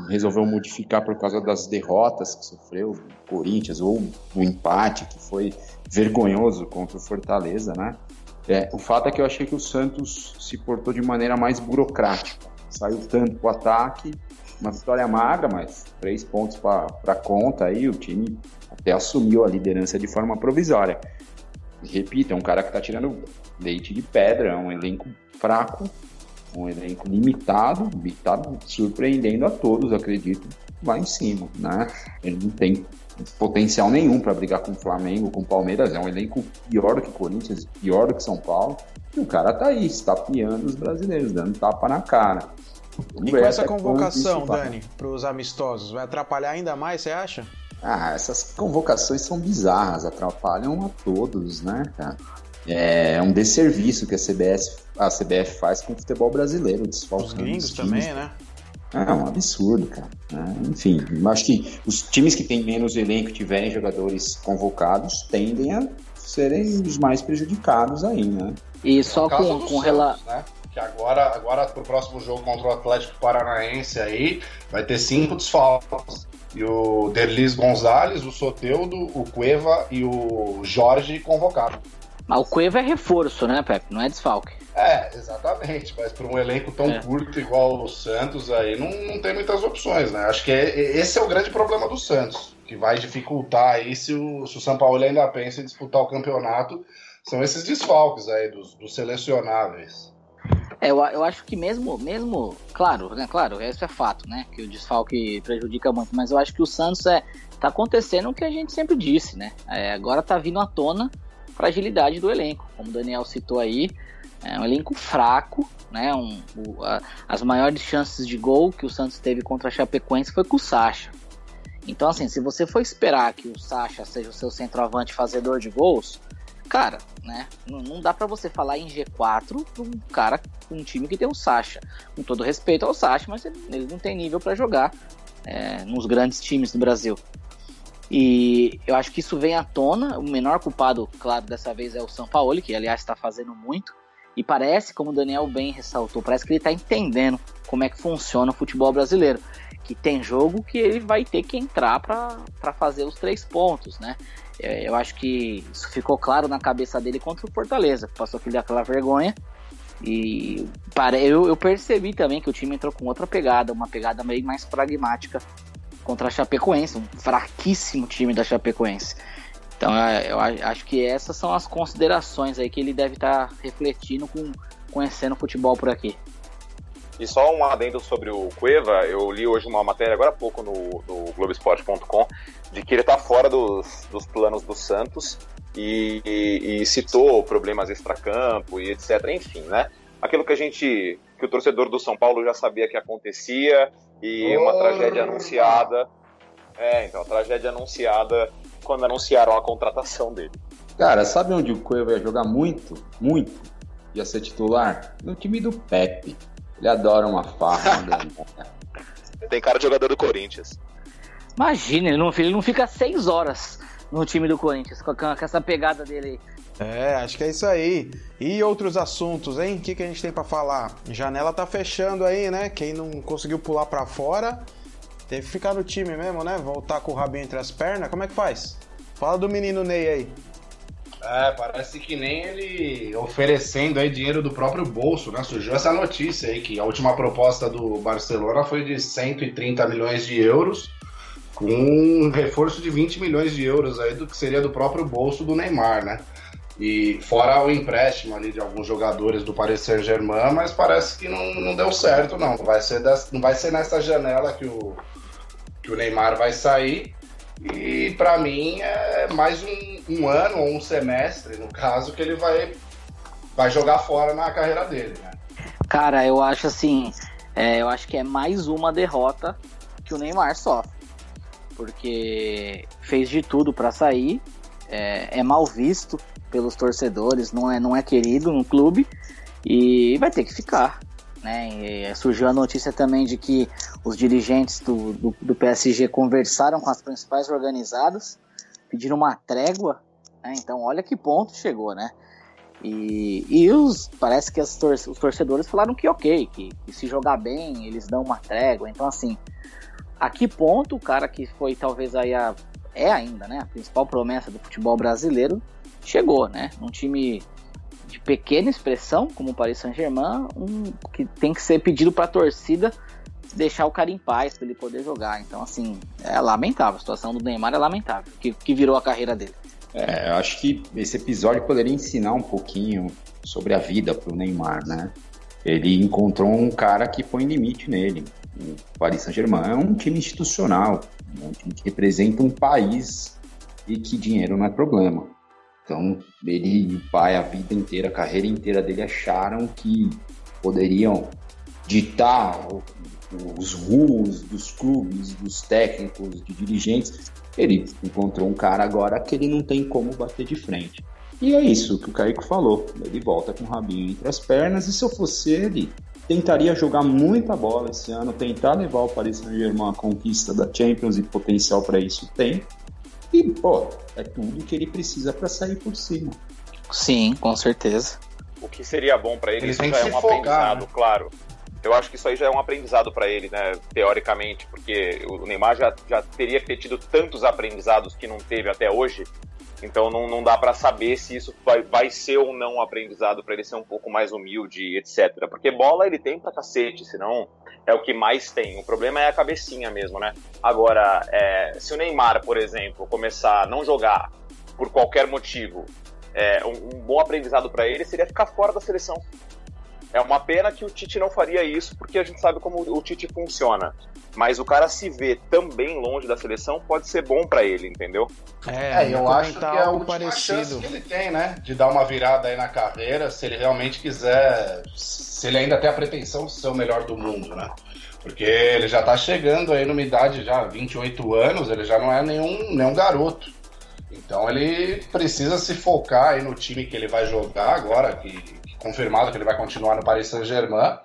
resolveu modificar por causa das derrotas que sofreu o Corinthians ou o empate que foi vergonhoso contra o Fortaleza, né? É, o fato é que eu achei que o Santos se portou de maneira mais burocrática. Saiu tanto para o ataque, uma vitória magra, mas três pontos para conta aí, o time até assumiu a liderança de forma provisória. E, repito, é um cara que está tirando leite de pedra, é um elenco fraco, um elenco limitado e está surpreendendo a todos, acredito, lá em cima, né? Ele não tem potencial nenhum para brigar com o Flamengo, com o Palmeiras. É um elenco pior do que o Corinthians, pior do que São Paulo. E o cara tá aí, estapeando os brasileiros, dando tapa na cara. E com essa convocação, Dani, para os amistosos, vai atrapalhar ainda mais, você acha? Ah, essas convocações são bizarras, atrapalham a todos, né, cara? É um desserviço que a CBS, a CBF faz com o futebol brasileiro. Os gringos também, né? É um absurdo, cara. É, enfim, acho que os times que têm menos elenco tiverem jogadores convocados tendem a serem os mais prejudicados aí, né? E só é com, com relação. Né? Que agora, agora pro próximo jogo contra o Atlético Paranaense aí, vai ter cinco desfalques. E o Derlis Gonzalez, o Soteudo, o Cueva e o Jorge convocados. Mas o Cueva é reforço, né, Pepe? Não é desfalque. É, exatamente. Mas para um elenco tão é. curto igual o Santos, aí não, não tem muitas opções, né? Acho que é, esse é o grande problema do Santos, que vai dificultar aí se o, se o São Paulo ainda pensa em disputar o campeonato. São esses desfalques aí dos, dos selecionáveis. É, eu, eu acho que mesmo, mesmo, claro, né, claro, isso é fato, né, que o desfalque prejudica muito, mas eu acho que o Santos é, tá acontecendo o que a gente sempre disse, né, é, agora tá vindo à tona fragilidade do elenco, como o Daniel citou aí, é um elenco fraco, né? Um, o, a, as maiores chances de gol que o Santos teve contra a Chapecoense foi com o Sacha. Então, assim, se você for esperar que o Sacha seja o seu centroavante fazedor de gols, cara, né? Não, não dá para você falar em G4 pra um cara, um time que tem o Sacha. Com todo respeito ao Sacha, mas ele, ele não tem nível para jogar é, nos grandes times do Brasil. E eu acho que isso vem à tona. O menor culpado, claro, dessa vez é o São Paulo, que aliás está fazendo muito. E parece, como o Daniel bem ressaltou, parece que ele está entendendo como é que funciona o futebol brasileiro. Que tem jogo que ele vai ter que entrar para fazer os três pontos, né? É, eu acho que isso ficou claro na cabeça dele contra o Fortaleza, que passou aquela vergonha. E para, eu, eu percebi também que o time entrou com outra pegada, uma pegada meio mais pragmática contra a Chapecoense, um fraquíssimo time da Chapecoense. Então é, eu acho que essas são as considerações aí que ele deve estar tá refletindo com conhecendo o futebol por aqui. E só um adendo sobre o Cueva, eu li hoje uma matéria agora há pouco no, no Globoesporte.com de que ele está fora dos, dos planos do Santos e, e, e citou problemas extracampo e etc. Enfim, né? Aquilo que a gente, que o torcedor do São Paulo já sabia que acontecia e uma tragédia anunciada. É, então, a tragédia anunciada quando anunciaram a contratação dele. Cara, sabe onde o Cueva ia jogar muito? Muito? Ia ser titular? No time do Pepe. Ele adora uma farra. Né? Tem cara de jogador do Corinthians. Imagina, ele não, ele não fica seis horas no time do Corinthians com, com essa pegada dele aí. É, acho que é isso aí. E outros assuntos, hein? O que, que a gente tem para falar? Janela tá fechando aí, né? Quem não conseguiu pular para fora Teve que ficar no time mesmo, né? Voltar com o rabinho entre as pernas. Como é que faz? Fala do menino Ney aí. É, parece que nem ele oferecendo aí dinheiro do próprio bolso, né? Surgiu essa notícia aí que a última proposta do Barcelona foi de 130 milhões de euros, com um reforço de 20 milhões de euros aí do que seria do próprio bolso do Neymar, né? E fora o empréstimo ali de alguns jogadores do Paris Saint-Germain, mas parece que não, não deu certo, não. Vai ser não vai ser nessa janela que o, que o Neymar vai sair. E para mim é mais um, um, ano ou um semestre, no caso, que ele vai, vai jogar fora na carreira dele. Né? Cara, eu acho assim, é, eu acho que é mais uma derrota que o Neymar sofre. Porque fez de tudo para sair, é, é mal visto pelos torcedores, não é, não é querido no clube e vai ter que ficar. Né? E surgiu a notícia também de que os dirigentes do, do, do PSG conversaram com as principais organizadas, pediram uma trégua. Né? Então, olha que ponto chegou, né? E, e os, parece que tor os torcedores falaram que ok, que, que, se jogar bem eles dão uma trégua. Então, assim, a que ponto o cara que foi talvez aí a, é ainda, né, a principal promessa do futebol brasileiro chegou, né? Um time de pequena expressão, como o Paris Saint-Germain, um, que tem que ser pedido para a torcida deixar o cara em paz para ele poder jogar. Então, assim, é lamentável. A situação do Neymar é lamentável, que, que virou a carreira dele. É, eu acho que esse episódio poderia ensinar um pouquinho sobre a vida para o Neymar, né? Ele encontrou um cara que põe limite nele. O Paris Saint-Germain é um time institucional, É um time que representa um país e que dinheiro não é problema. Então, ele e o pai, a vida inteira, a carreira inteira dele, acharam que poderiam ditar os ruos dos clubes, dos técnicos, de dirigentes. Ele encontrou um cara agora que ele não tem como bater de frente. E é isso que o Caico falou. Ele volta com o rabinho entre as pernas. E se eu fosse ele, tentaria jogar muita bola esse ano, tentar levar o Paris Saint-Germain à conquista da Champions e potencial para isso tem. E, pô, é tudo que ele precisa para sair por cima. Sim, com certeza. O que seria bom para ele, ele isso já é um focar, aprendizado, né? claro. Eu acho que isso aí já é um aprendizado para ele, né, teoricamente, porque o Neymar já, já teria que ter tido tantos aprendizados que não teve até hoje, então não, não dá para saber se isso vai, vai ser ou não um aprendizado para ele ser um pouco mais humilde, etc. Porque bola ele tem pra cacete, senão é o que mais tem. O problema é a cabecinha mesmo, né? Agora, é, se o Neymar, por exemplo, começar a não jogar por qualquer motivo, é, um, um bom aprendizado para ele seria ficar fora da seleção. É uma pena que o Tite não faria isso, porque a gente sabe como o Tite funciona. Mas o cara se vê também longe da seleção pode ser bom para ele, entendeu? É, é eu acho que é a última parecido. chance que ele tem, né? De dar uma virada aí na carreira, se ele realmente quiser, se ele ainda tem a pretensão de ser o melhor do mundo, né? Porque ele já tá chegando aí numa idade já 28 anos, ele já não é nenhum, nenhum garoto. Então ele precisa se focar aí no time que ele vai jogar agora, que, que confirmado que ele vai continuar no Paris Saint-Germain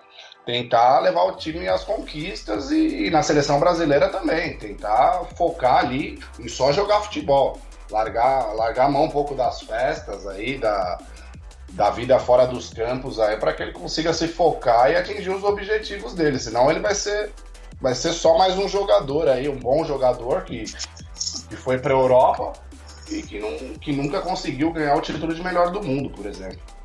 tentar levar o time às conquistas e, e, na seleção brasileira também, tentar focar ali em só jogar futebol, largar, largar a mão um pouco das festas aí, da, da vida fora dos campos aí, para que ele consiga se focar e atingir os objetivos dele, senão ele vai ser, vai ser só mais um jogador aí, um bom jogador que, que foi para Europa e que, não, que nunca conseguiu ganhar o título de melhor do mundo, por exemplo.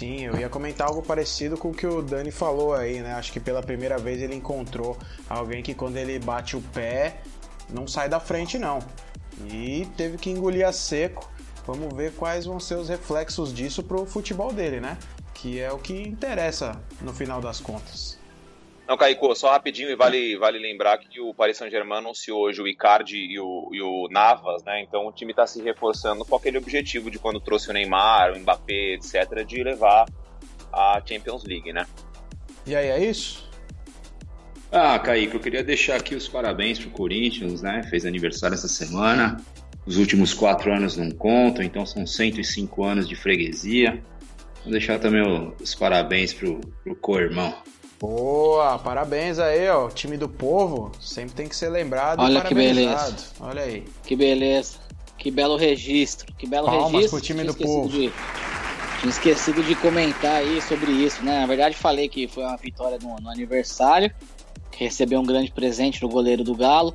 Sim, eu ia comentar algo parecido com o que o Dani falou aí, né? Acho que pela primeira vez ele encontrou alguém que quando ele bate o pé não sai da frente não. E teve que engolir a seco. Vamos ver quais vão ser os reflexos disso pro futebol dele, né? Que é o que interessa no final das contas. Não, Caico, só rapidinho, e vale, vale lembrar que o Paris Saint-Germain anunciou hoje o Icardi e o, e o Navas, né? Então o time está se reforçando com aquele objetivo de quando trouxe o Neymar, o Mbappé, etc., de levar a Champions League, né? E aí, é isso? Ah, Kaique, eu queria deixar aqui os parabéns pro Corinthians, né? Fez aniversário essa semana. Os últimos quatro anos não contam, então são 105 anos de freguesia. Vou deixar também os parabéns pro, pro co-irmão. Boa, parabéns aí, ó. O time do povo sempre tem que ser lembrado. Olha que beleza. Olha aí. Que beleza. Que belo registro. Que belo Palmas registro. pro time do povo. De... Tinha esquecido de comentar aí sobre isso, né? Na verdade, falei que foi uma vitória no, no aniversário. Que recebeu um grande presente do goleiro do Galo.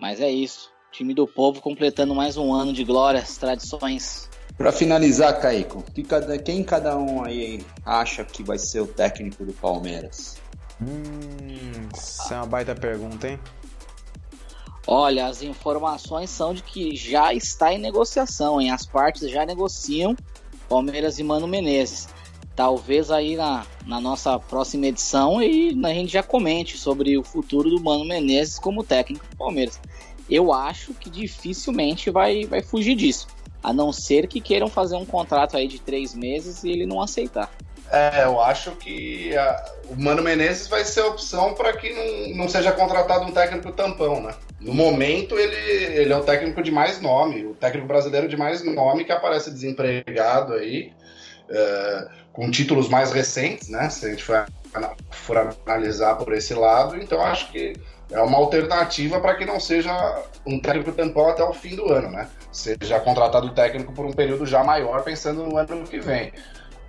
Mas é isso. Time do povo completando mais um ano de glórias, tradições para finalizar, Caico, que cada, quem cada um aí acha que vai ser o técnico do Palmeiras? Hum, isso é uma baita pergunta, hein? Olha, as informações são de que já está em negociação, hein? As partes já negociam Palmeiras e Mano Menezes. Talvez aí na, na nossa próxima edição e a gente já comente sobre o futuro do Mano Menezes como técnico do Palmeiras. Eu acho que dificilmente vai, vai fugir disso. A não ser que queiram fazer um contrato aí de três meses e ele não aceitar. É, eu acho que a, o Mano Menezes vai ser a opção para que não, não seja contratado um técnico tampão, né? No momento, ele, ele é o técnico de mais nome, o técnico brasileiro de mais nome que aparece desempregado aí, é, com títulos mais recentes, né? Se a gente for, for analisar por esse lado, então acho que é uma alternativa para que não seja um técnico tampão até o fim do ano, né? Seja contratado técnico por um período já maior, pensando no ano que vem.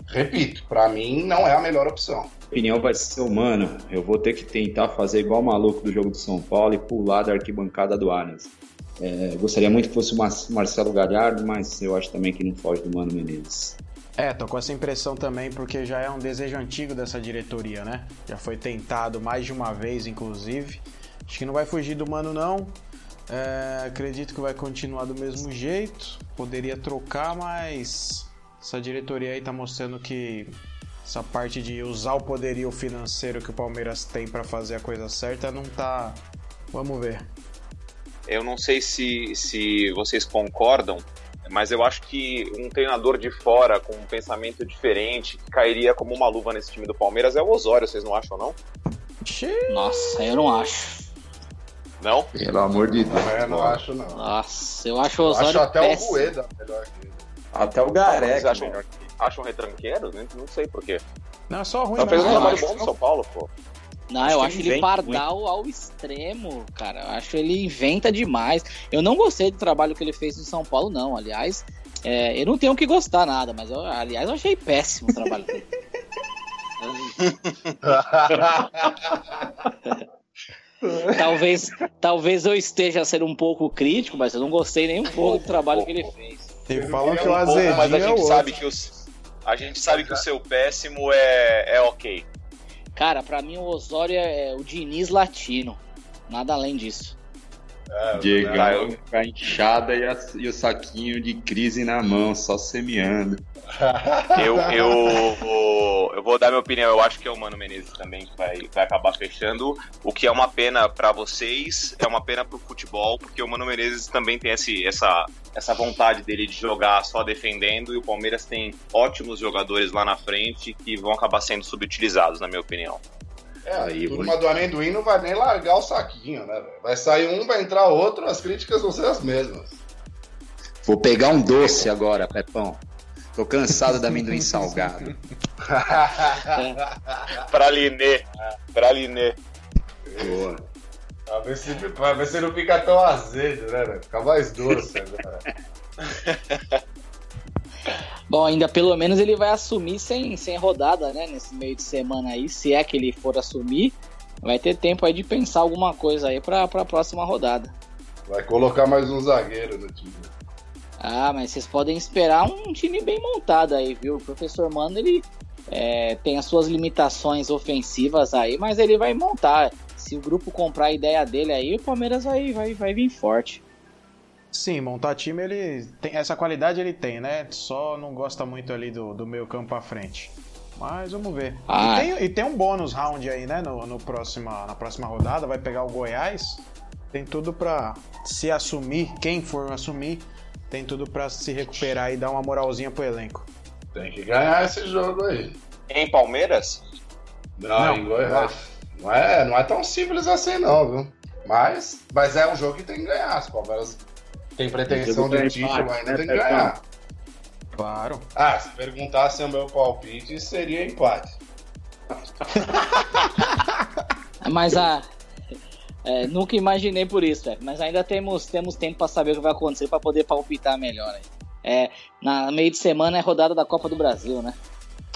Repito, para mim não é a melhor opção. A opinião vai ser humana. Eu vou ter que tentar fazer igual o maluco do jogo de São Paulo e pular da arquibancada do Allianz. É, gostaria muito que fosse o Marcelo Galhardo, mas eu acho também que não foge do Mano Menezes. É, tô com essa impressão também, porque já é um desejo antigo dessa diretoria, né? Já foi tentado mais de uma vez, inclusive. Acho que não vai fugir do mano, não. É, acredito que vai continuar do mesmo jeito. Poderia trocar, mas essa diretoria aí tá mostrando que essa parte de usar o poderio financeiro que o Palmeiras tem para fazer a coisa certa não tá. Vamos ver. eu não sei se, se vocês concordam, mas eu acho que um treinador de fora com um pensamento diferente, que cairia como uma luva nesse time do Palmeiras, é o Osório, vocês não acham, não? Nossa, eu não acho. Não? Pelo amor de Deus. Não, eu não acho, não. Nossa, eu acho o Osório acho até péssimo. o Rueda melhor que ele. Até o Vocês Gareca. acham, melhor. acham retranqueiro? Não, não sei porquê. Não, é só ruim, Só fez um trabalho bom no São Paulo, pô. Não, eu que acho ele ele pardal ao extremo, cara. Eu acho ele inventa demais. Eu não gostei do trabalho que ele fez no São Paulo, não. Aliás, é, eu não tenho o que gostar nada, mas eu, aliás, eu achei péssimo o trabalho dele. talvez, talvez eu esteja sendo um pouco crítico, mas eu não gostei nem um pouco do trabalho que ele fez. E falam que É o azedinho Mas a é gente outro. sabe que os. A gente sabe que o seu péssimo é, é ok. Cara, pra mim o Osório é o Diniz latino. Nada além disso. Ah, eu- com a enxada e, a- e o saquinho de crise na mão, só semeando. Eu, eu, vou, eu vou dar minha opinião. Eu acho que é o Mano Menezes também que vai, vai acabar fechando. O que é uma pena pra vocês, é uma pena pro futebol, porque o Mano Menezes também tem esse, essa, essa vontade dele de jogar só defendendo. E o Palmeiras tem ótimos jogadores lá na frente que vão acabar sendo subutilizados, na minha opinião. É, Aí, a turma do amendoim não vai nem largar o saquinho, né? velho? Vai sair um, vai entrar outro, as críticas vão ser as mesmas. Vou pegar um doce agora, Pepão. Tô cansado da amendoim salgado. Pra Linê. Pra Linê. Boa. pra, ver se, pra ver se não fica tão azedo, né? velho? Fica mais doce agora. Bom, ainda pelo menos ele vai assumir sem, sem rodada, né? Nesse meio de semana aí, se é que ele for assumir, vai ter tempo aí de pensar alguma coisa aí pra, pra próxima rodada. Vai colocar mais um zagueiro no time. Ah, mas vocês podem esperar um time bem montado aí, viu? O professor Mano, ele é, tem as suas limitações ofensivas aí, mas ele vai montar. Se o grupo comprar a ideia dele aí, o Palmeiras vai, vai, vai vir forte. Sim, montar time ele tem essa qualidade ele tem, né? Só não gosta muito ali do, do meio campo pra frente. Mas vamos ver. Ah. E, tem, e tem um bônus round aí, né? No, no próxima, na próxima rodada, vai pegar o Goiás. Tem tudo pra se assumir, quem for assumir, tem tudo pra se recuperar e dar uma moralzinha pro elenco. Tem que ganhar esse jogo aí. Em Palmeiras? Não, Não, em Goiás. Não é, não é tão simples assim, não, viu? Mas, mas é um jogo que tem que ganhar. O Palmeiras tem pretensão de título ainda, né, tem que Pepão? ganhar. Claro. Ah, se perguntasse o meu palpite, seria empate. Mas a. é, nunca imaginei por isso, velho. Mas ainda temos, temos tempo pra saber o que vai acontecer pra poder palpitar melhor aí. É, na meio de semana é rodada da Copa do Brasil, né?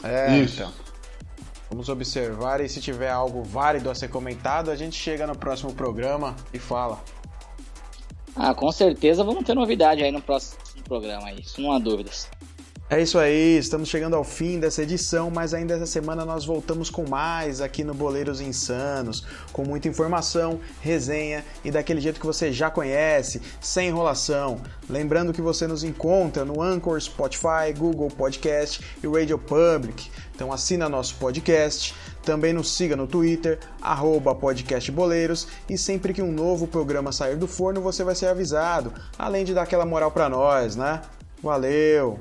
É, Isso. então. Vamos observar e se tiver algo válido a ser comentado, a gente chega no próximo programa e fala. Ah, com certeza vamos ter novidade aí no próximo programa isso não há dúvidas. É isso aí, estamos chegando ao fim dessa edição, mas ainda essa semana nós voltamos com mais aqui no Boleiros Insanos, com muita informação, resenha e daquele jeito que você já conhece, sem enrolação. Lembrando que você nos encontra no Anchor, Spotify, Google Podcast e Radio Public. Então assina nosso podcast, também nos siga no Twitter, podcastboleiros, e sempre que um novo programa sair do forno você vai ser avisado, além de dar aquela moral pra nós, né? Valeu!